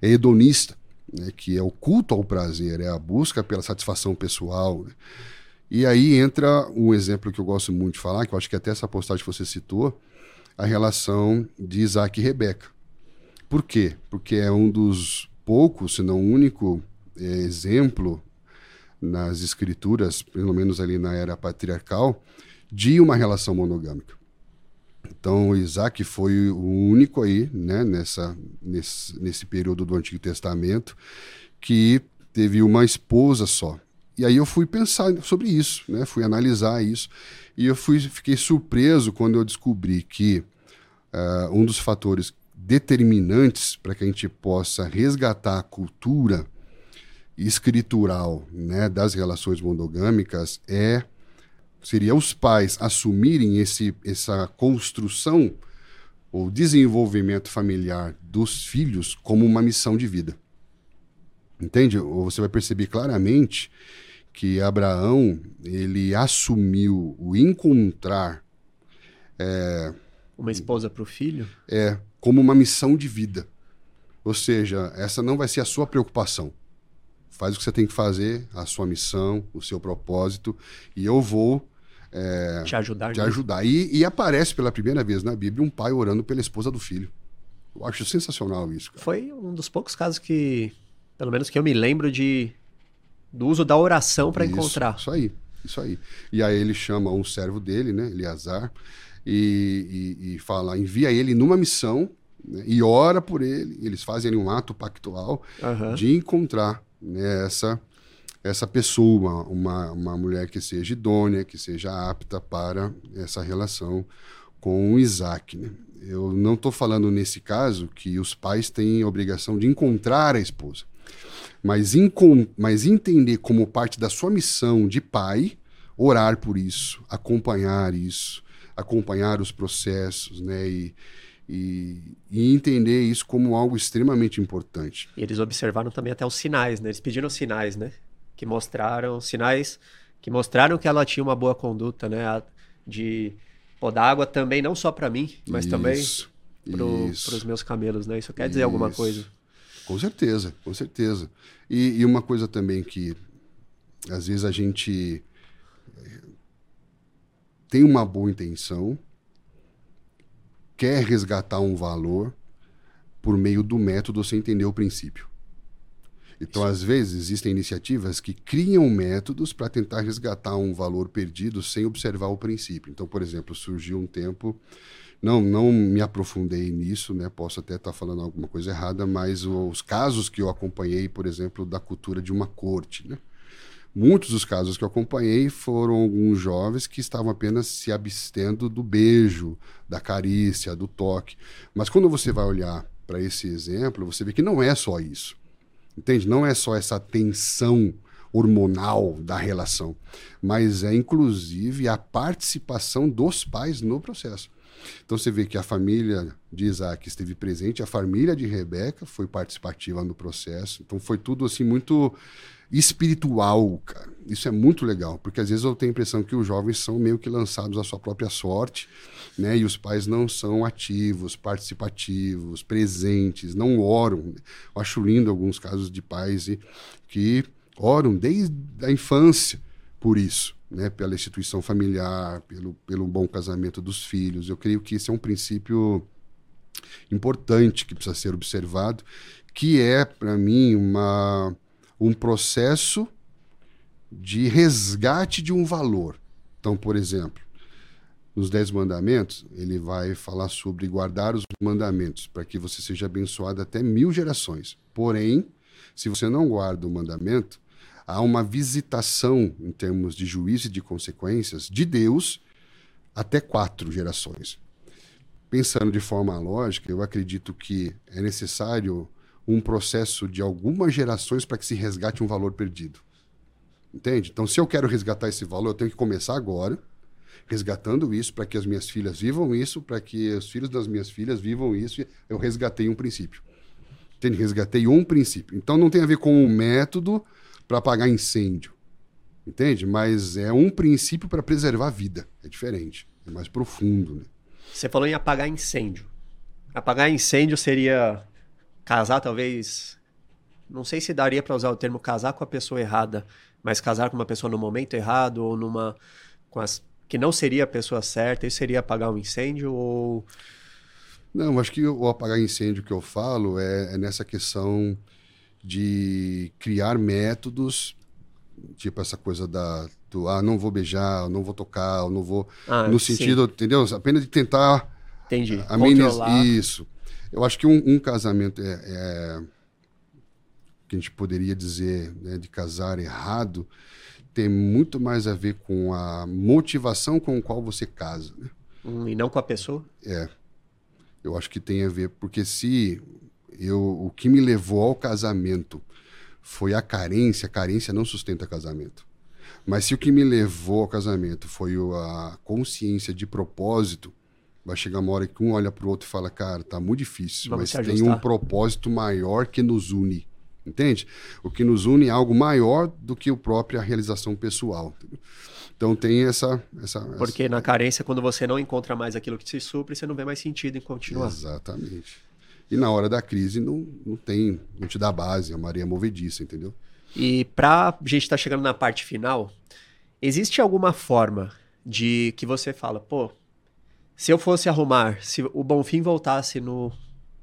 S2: é hedonista né, que é o culto ao prazer, é a busca pela satisfação pessoal. Né? E aí entra um exemplo que eu gosto muito de falar, que eu acho que até essa postagem você citou, a relação de Isaac e Rebeca. Por quê? Porque é um dos poucos, se não único é, exemplo nas escrituras, pelo menos ali na era patriarcal, de uma relação monogâmica. Então, Isaac foi o único aí, né, nessa, nesse, nesse período do Antigo Testamento, que teve uma esposa só. E aí eu fui pensar sobre isso, né, fui analisar isso, e eu fui, fiquei surpreso quando eu descobri que uh, um dos fatores determinantes para que a gente possa resgatar a cultura escritural né, das relações monogâmicas é seria os pais assumirem esse, essa construção ou desenvolvimento familiar dos filhos como uma missão de vida. Entende? Você vai perceber claramente que Abraão ele assumiu o encontrar é,
S1: uma esposa para o filho
S2: é como uma missão de vida. Ou seja, essa não vai ser a sua preocupação. Faz o que você tem que fazer, a sua missão, o seu propósito, e eu vou
S1: é, te ajudar.
S2: Te ajudar. E, e, aparece pela primeira vez na Bíblia um pai orando pela esposa do filho. Eu acho sensacional isso. Cara.
S1: Foi um dos poucos casos que, pelo menos que eu me lembro de do uso da oração para encontrar.
S2: Isso aí, isso aí. E aí ele chama um servo dele, né, Eleazar, e, e, e fala, envia ele numa missão né, e ora por ele. Eles fazem um ato pactual uhum. de encontrar né, essa essa pessoa, uma, uma mulher que seja idônea, que seja apta para essa relação com o Isaac. Né? Eu não estou falando nesse caso que os pais têm a obrigação de encontrar a esposa, mas, mas entender como parte da sua missão de pai, orar por isso, acompanhar isso, acompanhar os processos, né? E, e, e, entender isso como algo extremamente importante.
S1: E eles observaram também até os sinais, né? Eles pediram sinais, né? Que mostraram sinais que mostraram que ela tinha uma boa conduta, né? De podar água também não só para mim, mas isso, também para os meus camelos, né? Isso quer dizer isso. alguma coisa?
S2: Com certeza, com certeza. E, e, uma coisa também que às vezes a gente eh, tem uma boa intenção, quer resgatar um valor por meio do método sem entender o princípio. Então, às vezes, existem iniciativas que criam métodos para tentar resgatar um valor perdido sem observar o princípio. Então, por exemplo, surgiu um tempo, não, não me aprofundei nisso, né? Posso até estar tá falando alguma coisa errada, mas os casos que eu acompanhei, por exemplo, da cultura de uma corte, né? Muitos dos casos que eu acompanhei foram alguns jovens que estavam apenas se abstendo do beijo, da carícia, do toque. Mas quando você vai olhar para esse exemplo, você vê que não é só isso. Entende? Não é só essa tensão hormonal da relação, mas é inclusive a participação dos pais no processo. Então você vê que a família de Isaac esteve presente, a família de Rebeca foi participativa no processo. Então foi tudo assim muito espiritual, cara. Isso é muito legal, porque às vezes eu tenho a impressão que os jovens são meio que lançados à sua própria sorte, né? E os pais não são ativos, participativos, presentes, não oram. Eu acho lindo alguns casos de pais que oram desde a infância por isso, né? Pela instituição familiar, pelo, pelo bom casamento dos filhos. Eu creio que esse é um princípio importante que precisa ser observado, que é para mim uma um processo de resgate de um valor. Então, por exemplo, nos Dez Mandamentos, ele vai falar sobre guardar os mandamentos, para que você seja abençoado até mil gerações. Porém, se você não guarda o mandamento, há uma visitação, em termos de juízo e de consequências, de Deus até quatro gerações. Pensando de forma lógica, eu acredito que é necessário um processo de algumas gerações para que se resgate um valor perdido. Entende? Então, se eu quero resgatar esse valor, eu tenho que começar agora, resgatando isso para que as minhas filhas vivam isso, para que os filhos das minhas filhas vivam isso. Eu resgatei um princípio. Entende? Resgatei um princípio. Então, não tem a ver com um método para apagar incêndio. Entende? Mas é um princípio para preservar a vida. É diferente. É mais profundo. Né?
S1: Você falou em apagar incêndio. Apagar incêndio seria casar talvez não sei se daria para usar o termo casar com a pessoa errada, mas casar com uma pessoa no momento errado ou numa com as que não seria a pessoa certa, isso seria apagar um incêndio ou
S2: não, acho que o apagar incêndio que eu falo é, é nessa questão de criar métodos, tipo essa coisa da do, ah, não vou beijar, não vou tocar, não vou ah, no sim. sentido, entendeu? Apenas de tentar
S1: Entendi.
S2: Ameniz... Isso. Eu acho que um, um casamento é, é, que a gente poderia dizer né, de casar errado tem muito mais a ver com a motivação com a qual você casa. Né?
S1: Hum, e não com a pessoa?
S2: É. Eu acho que tem a ver, porque se eu, o que me levou ao casamento foi a carência, a carência não sustenta casamento. Mas se o que me levou ao casamento foi a consciência de propósito, vai chegar uma hora que um olha para o outro e fala, cara, tá muito difícil, Vamos mas tem um propósito maior que nos une. Entende? O que nos une é algo maior do que a própria realização pessoal. Entendeu? Então tem essa, essa.
S1: Porque
S2: essa...
S1: na carência, quando você não encontra mais aquilo que te supre, você não vê mais sentido em continuar.
S2: Exatamente. E na hora da crise não, não tem, não te dá base, é a Maria movediça, entendeu?
S1: E pra a gente estar tá chegando na parte final, existe alguma forma de que você fala, pô, se eu fosse arrumar, se o Bonfim voltasse no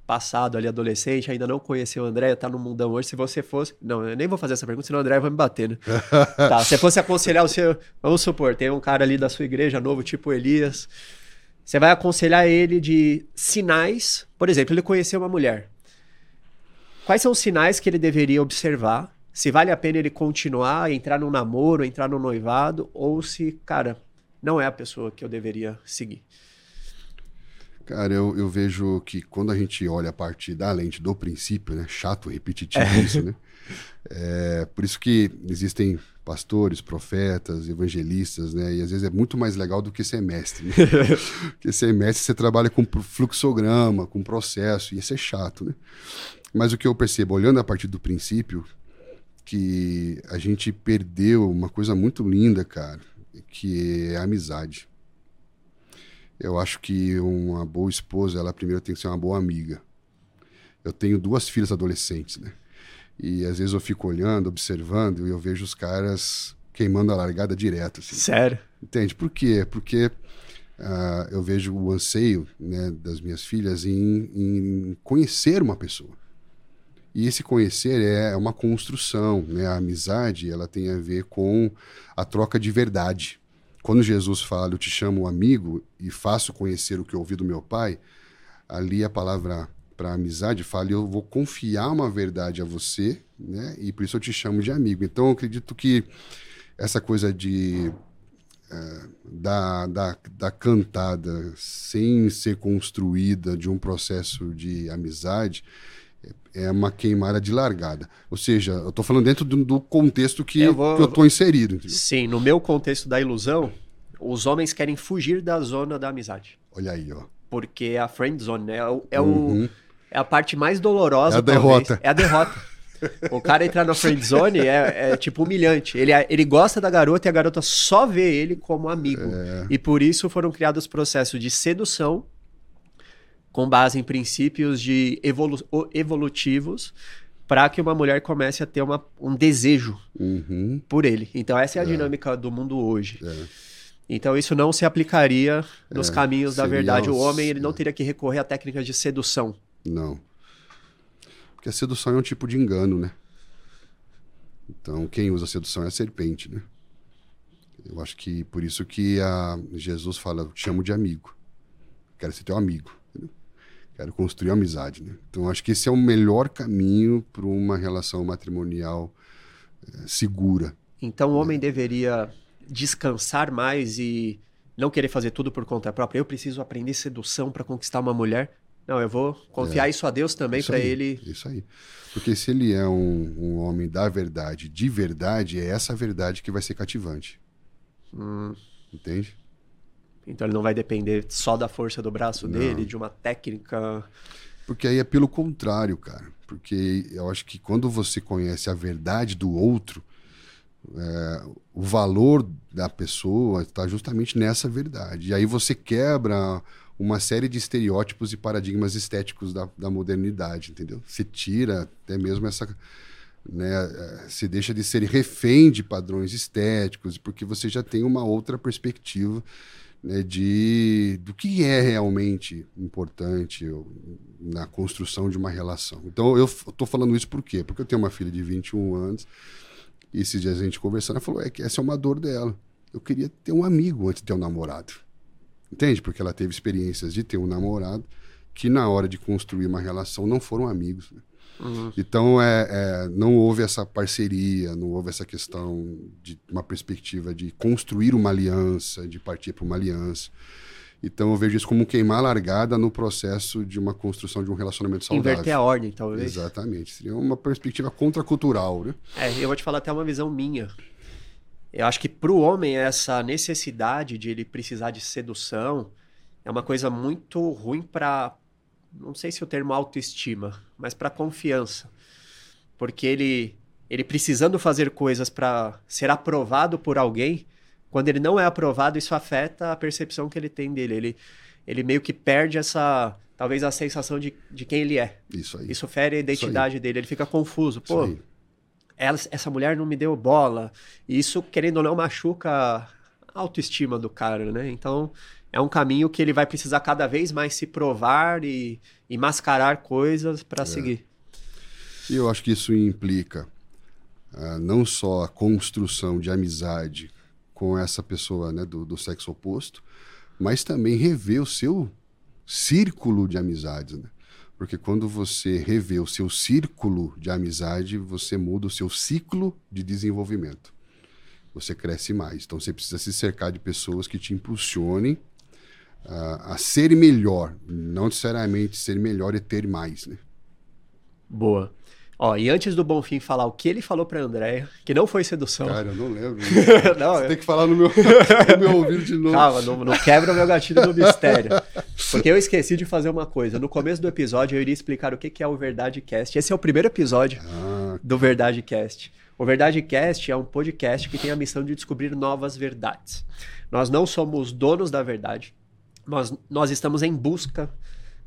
S1: passado ali, adolescente, ainda não conheceu o André, tá no mundão hoje, se você fosse... Não, eu nem vou fazer essa pergunta, senão o André vai me bater, né? (laughs) tá, se você fosse aconselhar o seu... Vamos supor, tem um cara ali da sua igreja novo, tipo Elias, você vai aconselhar ele de sinais, por exemplo, ele conheceu uma mulher. Quais são os sinais que ele deveria observar? Se vale a pena ele continuar, entrar no namoro, entrar no noivado, ou se, cara, não é a pessoa que eu deveria seguir.
S2: Cara, eu, eu vejo que quando a gente olha a partir da lente do princípio, né? Chato, repetitivo é. isso, né? É, por isso que existem pastores, profetas, evangelistas, né? E às vezes é muito mais legal do que ser mestre. Né? (laughs) Porque ser mestre você trabalha com fluxograma, com processo, e isso é chato, né? Mas o que eu percebo, olhando a partir do princípio, que a gente perdeu uma coisa muito linda, cara, que é a amizade. Eu acho que uma boa esposa, ela primeiro tem que ser uma boa amiga. Eu tenho duas filhas adolescentes, né? E às vezes eu fico olhando, observando, e eu vejo os caras queimando a largada direto. Assim.
S1: Sério?
S2: Entende? Por quê? Porque uh, eu vejo o anseio né, das minhas filhas em, em, conhecer uma pessoa. E esse conhecer é uma construção, né? A amizade, ela tem a ver com a troca de verdade. Quando Jesus fala, eu te chamo amigo e faço conhecer o que ouvi do meu pai, ali a palavra para amizade fala, eu vou confiar uma verdade a você, né? E por isso eu te chamo de amigo. Então eu acredito que essa coisa de é, da, da, da cantada sem ser construída de um processo de amizade é uma queimada de largada. Ou seja, eu estou falando dentro do, do contexto que eu, vou, tô inserido. Entendeu?
S1: Sim, no meu contexto da ilusão, os homens querem fugir da zona da amizade.
S2: Olha aí, ó.
S1: Porque é a friend zone né? é, o, é, uhum. é a parte mais dolorosa.
S2: É a derrota.
S1: É a derrota. O cara entrar na friend zone é, é, tipo humilhante. Ele, ele gosta da garota e a garota só vê ele como amigo. É. E por isso foram criados processos de sedução com base em princípios de evolu evolutivos para que uma mulher comece a ter uma, um desejo
S2: uhum.
S1: por ele. Então essa é a é. dinâmica do mundo hoje. É. Então isso não se aplicaria nos é. caminhos da verdade. O homem ele não teria que recorrer a técnicas de sedução.
S2: Não. Porque a sedução é um tipo de engano, né? Então quem usa sedução é a serpente, né? Eu acho que por isso que a Jesus fala, te chamo de amigo. Quero ser teu amigo. Quero construir amizade, né? Então acho que esse é o melhor caminho para uma relação matrimonial é, segura.
S1: Então o homem né? deveria descansar mais e não querer fazer tudo por conta própria. Eu preciso aprender sedução para conquistar uma mulher. Não, eu vou confiar é, isso a Deus também para ele.
S2: Isso aí. Porque se ele é um, um, homem da verdade, de verdade, é essa verdade que vai ser cativante.
S1: Hum.
S2: Entende?
S1: Então ele não vai depender só da força do braço não. dele, de uma técnica.
S2: Porque aí é pelo contrário, cara. Porque eu acho que quando você conhece a verdade do outro, é, o valor da pessoa está justamente nessa verdade. E aí você quebra uma série de estereótipos e paradigmas estéticos da, da modernidade, entendeu? Você tira até mesmo essa. Né, é, se deixa de ser refém de padrões estéticos, porque você já tem uma outra perspectiva né, de do que é realmente importante na construção de uma relação. Então eu estou falando isso por quê? Porque eu tenho uma filha de 21 anos e esses dias a gente conversando, ela falou é que essa é uma dor dela. Eu queria ter um amigo antes de ter um namorado. Entende? Porque ela teve experiências de ter um namorado que na hora de construir uma relação não foram amigos. Né? Uhum. Então é, é, não houve essa parceria, não houve essa questão de uma perspectiva de construir uma aliança, de partir para uma aliança. Então eu vejo isso como queimar a largada no processo de uma construção de um relacionamento saudável.
S1: Inverter a ordem, talvez.
S2: Exatamente. Seria uma perspectiva contracultural, né?
S1: É, eu vou te falar até uma visão minha. Eu acho que para o homem essa necessidade de ele precisar de sedução é uma coisa muito ruim para, não sei se o termo autoestima, mas para confiança, porque ele ele precisando fazer coisas para ser aprovado por alguém, quando ele não é aprovado, isso afeta a percepção que ele tem dele. Ele, ele meio que perde essa, talvez a sensação de, de quem ele é.
S2: Isso aí.
S1: Isso fere a identidade dele. Ele fica confuso. Pô, ela, essa mulher não me deu bola. E isso, querendo ou não, machuca a autoestima do cara, né? Então, é um caminho que ele vai precisar cada vez mais se provar e, e mascarar coisas para é. seguir.
S2: E eu acho que isso implica uh, não só a construção de amizade com essa pessoa né, do, do sexo oposto, mas também rever o seu círculo de amizades, né? Porque quando você revê o seu círculo de amizade, você muda o seu ciclo de desenvolvimento. Você cresce mais. Então você precisa se cercar de pessoas que te impulsionem a, a ser melhor. Não necessariamente ser melhor e ter mais, né?
S1: Boa. Ó, e antes do Bonfim falar o que ele falou pra Andréia, que não foi sedução.
S2: Cara, eu não lembro. (laughs) não, Você é... tem que falar no meu, (laughs) no meu ouvido de novo.
S1: Calma, não, não quebra o meu gatilho do mistério. Porque eu esqueci de fazer uma coisa. No começo do episódio eu iria explicar o que é o Verdade Cast. Esse é o primeiro episódio ah. do Verdade Cast. O Verdade Cast é um podcast que tem a missão de descobrir novas verdades. Nós não somos donos da verdade, nós, nós estamos em busca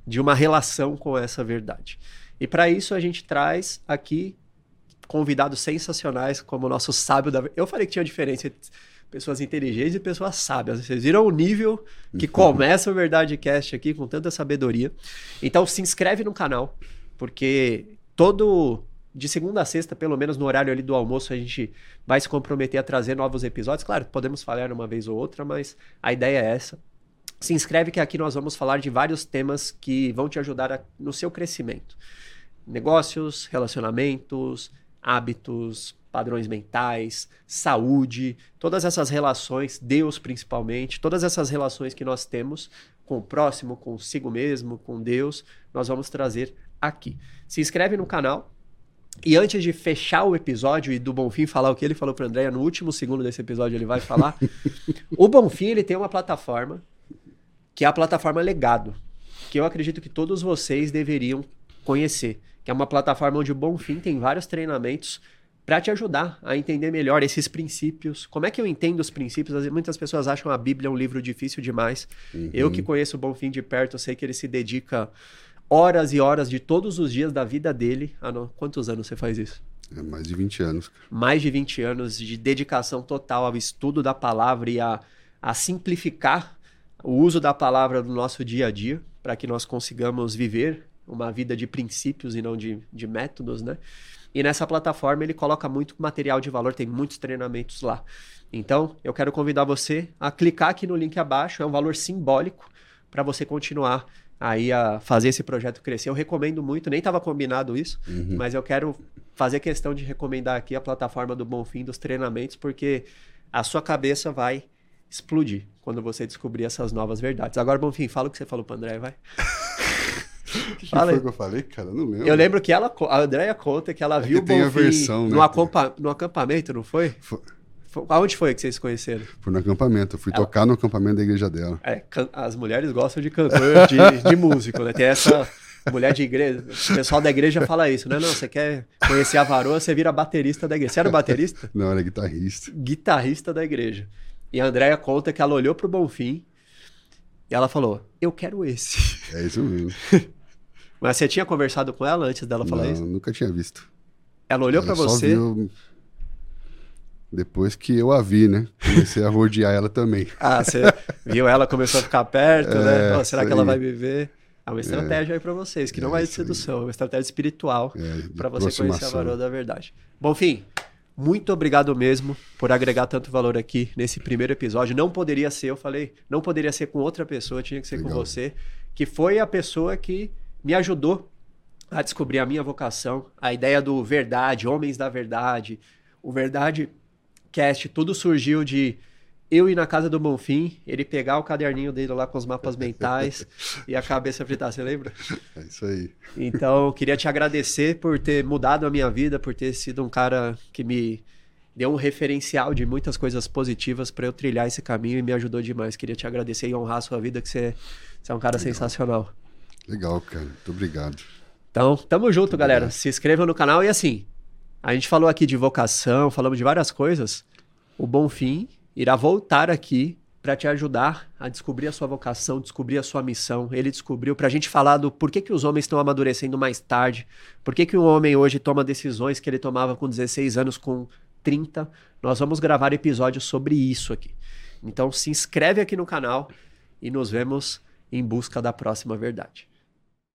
S1: de uma relação com essa verdade. E para isso a gente traz aqui convidados sensacionais, como o nosso sábio da. Eu falei que tinha diferença entre pessoas inteligentes e pessoas sábias. Vocês viram o nível que começa o Verdade Cast aqui com tanta sabedoria. Então se inscreve no canal, porque todo de segunda a sexta, pelo menos no horário ali do almoço, a gente vai se comprometer a trazer novos episódios. Claro, podemos falhar uma vez ou outra, mas a ideia é essa. Se inscreve que aqui nós vamos falar de vários temas que vão te ajudar a, no seu crescimento negócios, relacionamentos, hábitos, padrões mentais, saúde, todas essas relações, Deus principalmente, todas essas relações que nós temos com o próximo, consigo mesmo, com Deus, nós vamos trazer aqui. Se inscreve no canal. E antes de fechar o episódio e do Bonfim falar o que ele falou para Andréia, no último segundo desse episódio ele vai falar. (laughs) o Bonfim ele tem uma plataforma que é a plataforma Legado, que eu acredito que todos vocês deveriam conhecer que é uma plataforma onde o Bonfim tem vários treinamentos para te ajudar a entender melhor esses princípios. Como é que eu entendo os princípios? Muitas pessoas acham a Bíblia um livro difícil demais. Uhum. Eu que conheço o Bonfim de perto, eu sei que ele se dedica horas e horas de todos os dias da vida dele. Ah, não. Quantos anos você faz isso?
S2: É mais de 20 anos.
S1: Mais de 20 anos de dedicação total ao estudo da palavra e a, a simplificar o uso da palavra no nosso dia a dia, para que nós consigamos viver uma vida de princípios e não de, de métodos, né? E nessa plataforma ele coloca muito material de valor, tem muitos treinamentos lá. Então, eu quero convidar você a clicar aqui no link abaixo, é um valor simbólico para você continuar aí a fazer esse projeto crescer. Eu recomendo muito, nem estava combinado isso, uhum. mas eu quero fazer questão de recomendar aqui a plataforma do Bonfim dos treinamentos, porque a sua cabeça vai explodir quando você descobrir essas novas verdades. Agora, Bonfim, fala o que você falou para André, vai. (laughs)
S2: O que, foi que eu falei, cara? Não lembro.
S1: Eu lembro que ela, a Andrea conta que ela é viu
S2: que o Bonfim versão,
S1: no, né? acampa, no acampamento, não foi? foi? Aonde foi que vocês se conheceram?
S2: Foi no acampamento. Eu fui ela... tocar no acampamento da igreja dela.
S1: É, can... as mulheres gostam de cantor, de, de (laughs) músico, né? Tem essa mulher de igreja. O pessoal da igreja fala isso, né? Não, você quer conhecer a varoa, você vira baterista da igreja. Você era baterista?
S2: Não, era guitarrista.
S1: Guitarrista da igreja. E a Andrea conta que ela olhou pro Bonfim e ela falou: Eu quero esse.
S2: É isso mesmo. (laughs)
S1: Mas você tinha conversado com ela antes dela falar
S2: não,
S1: isso?
S2: nunca tinha visto.
S1: Ela olhou para você?
S2: Viu... Depois que eu a vi, né? Comecei a rodear ela também. (laughs)
S1: ah, você viu ela, começou a ficar perto, né? é, né? Oh, será que ela vai me ver? É uma estratégia é, aí para vocês, que não é de sedução, é uma estratégia espiritual é, para você conhecer a varoa da verdade. Bom, fim, Muito obrigado mesmo por agregar tanto valor aqui nesse primeiro episódio. Não poderia ser, eu falei, não poderia ser com outra pessoa, tinha que ser Legal. com você, que foi a pessoa que me ajudou a descobrir a minha vocação, a ideia do verdade, homens da verdade, o verdade cast, tudo surgiu de eu ir na casa do Bonfim, ele pegar o caderninho dele lá com os mapas mentais (laughs) e a cabeça fritar, você lembra?
S2: É isso aí.
S1: Então, queria te agradecer por ter mudado a minha vida, por ter sido um cara que me deu um referencial de muitas coisas positivas para eu trilhar esse caminho e me ajudou demais. Queria te agradecer e honrar a sua vida, que você, você é um cara Legal. sensacional.
S2: Legal, cara. Muito obrigado.
S1: Então, tamo junto, Muito galera. Obrigado. Se inscrevam no canal e assim, a gente falou aqui de vocação, falamos de várias coisas. O Bonfim irá voltar aqui para te ajudar a descobrir a sua vocação, descobrir a sua missão. Ele descobriu para a gente falar do porquê que os homens estão amadurecendo mais tarde, por que um homem hoje toma decisões que ele tomava com 16 anos, com 30. Nós vamos gravar episódios sobre isso aqui. Então se inscreve aqui no canal e nos vemos em busca da próxima verdade.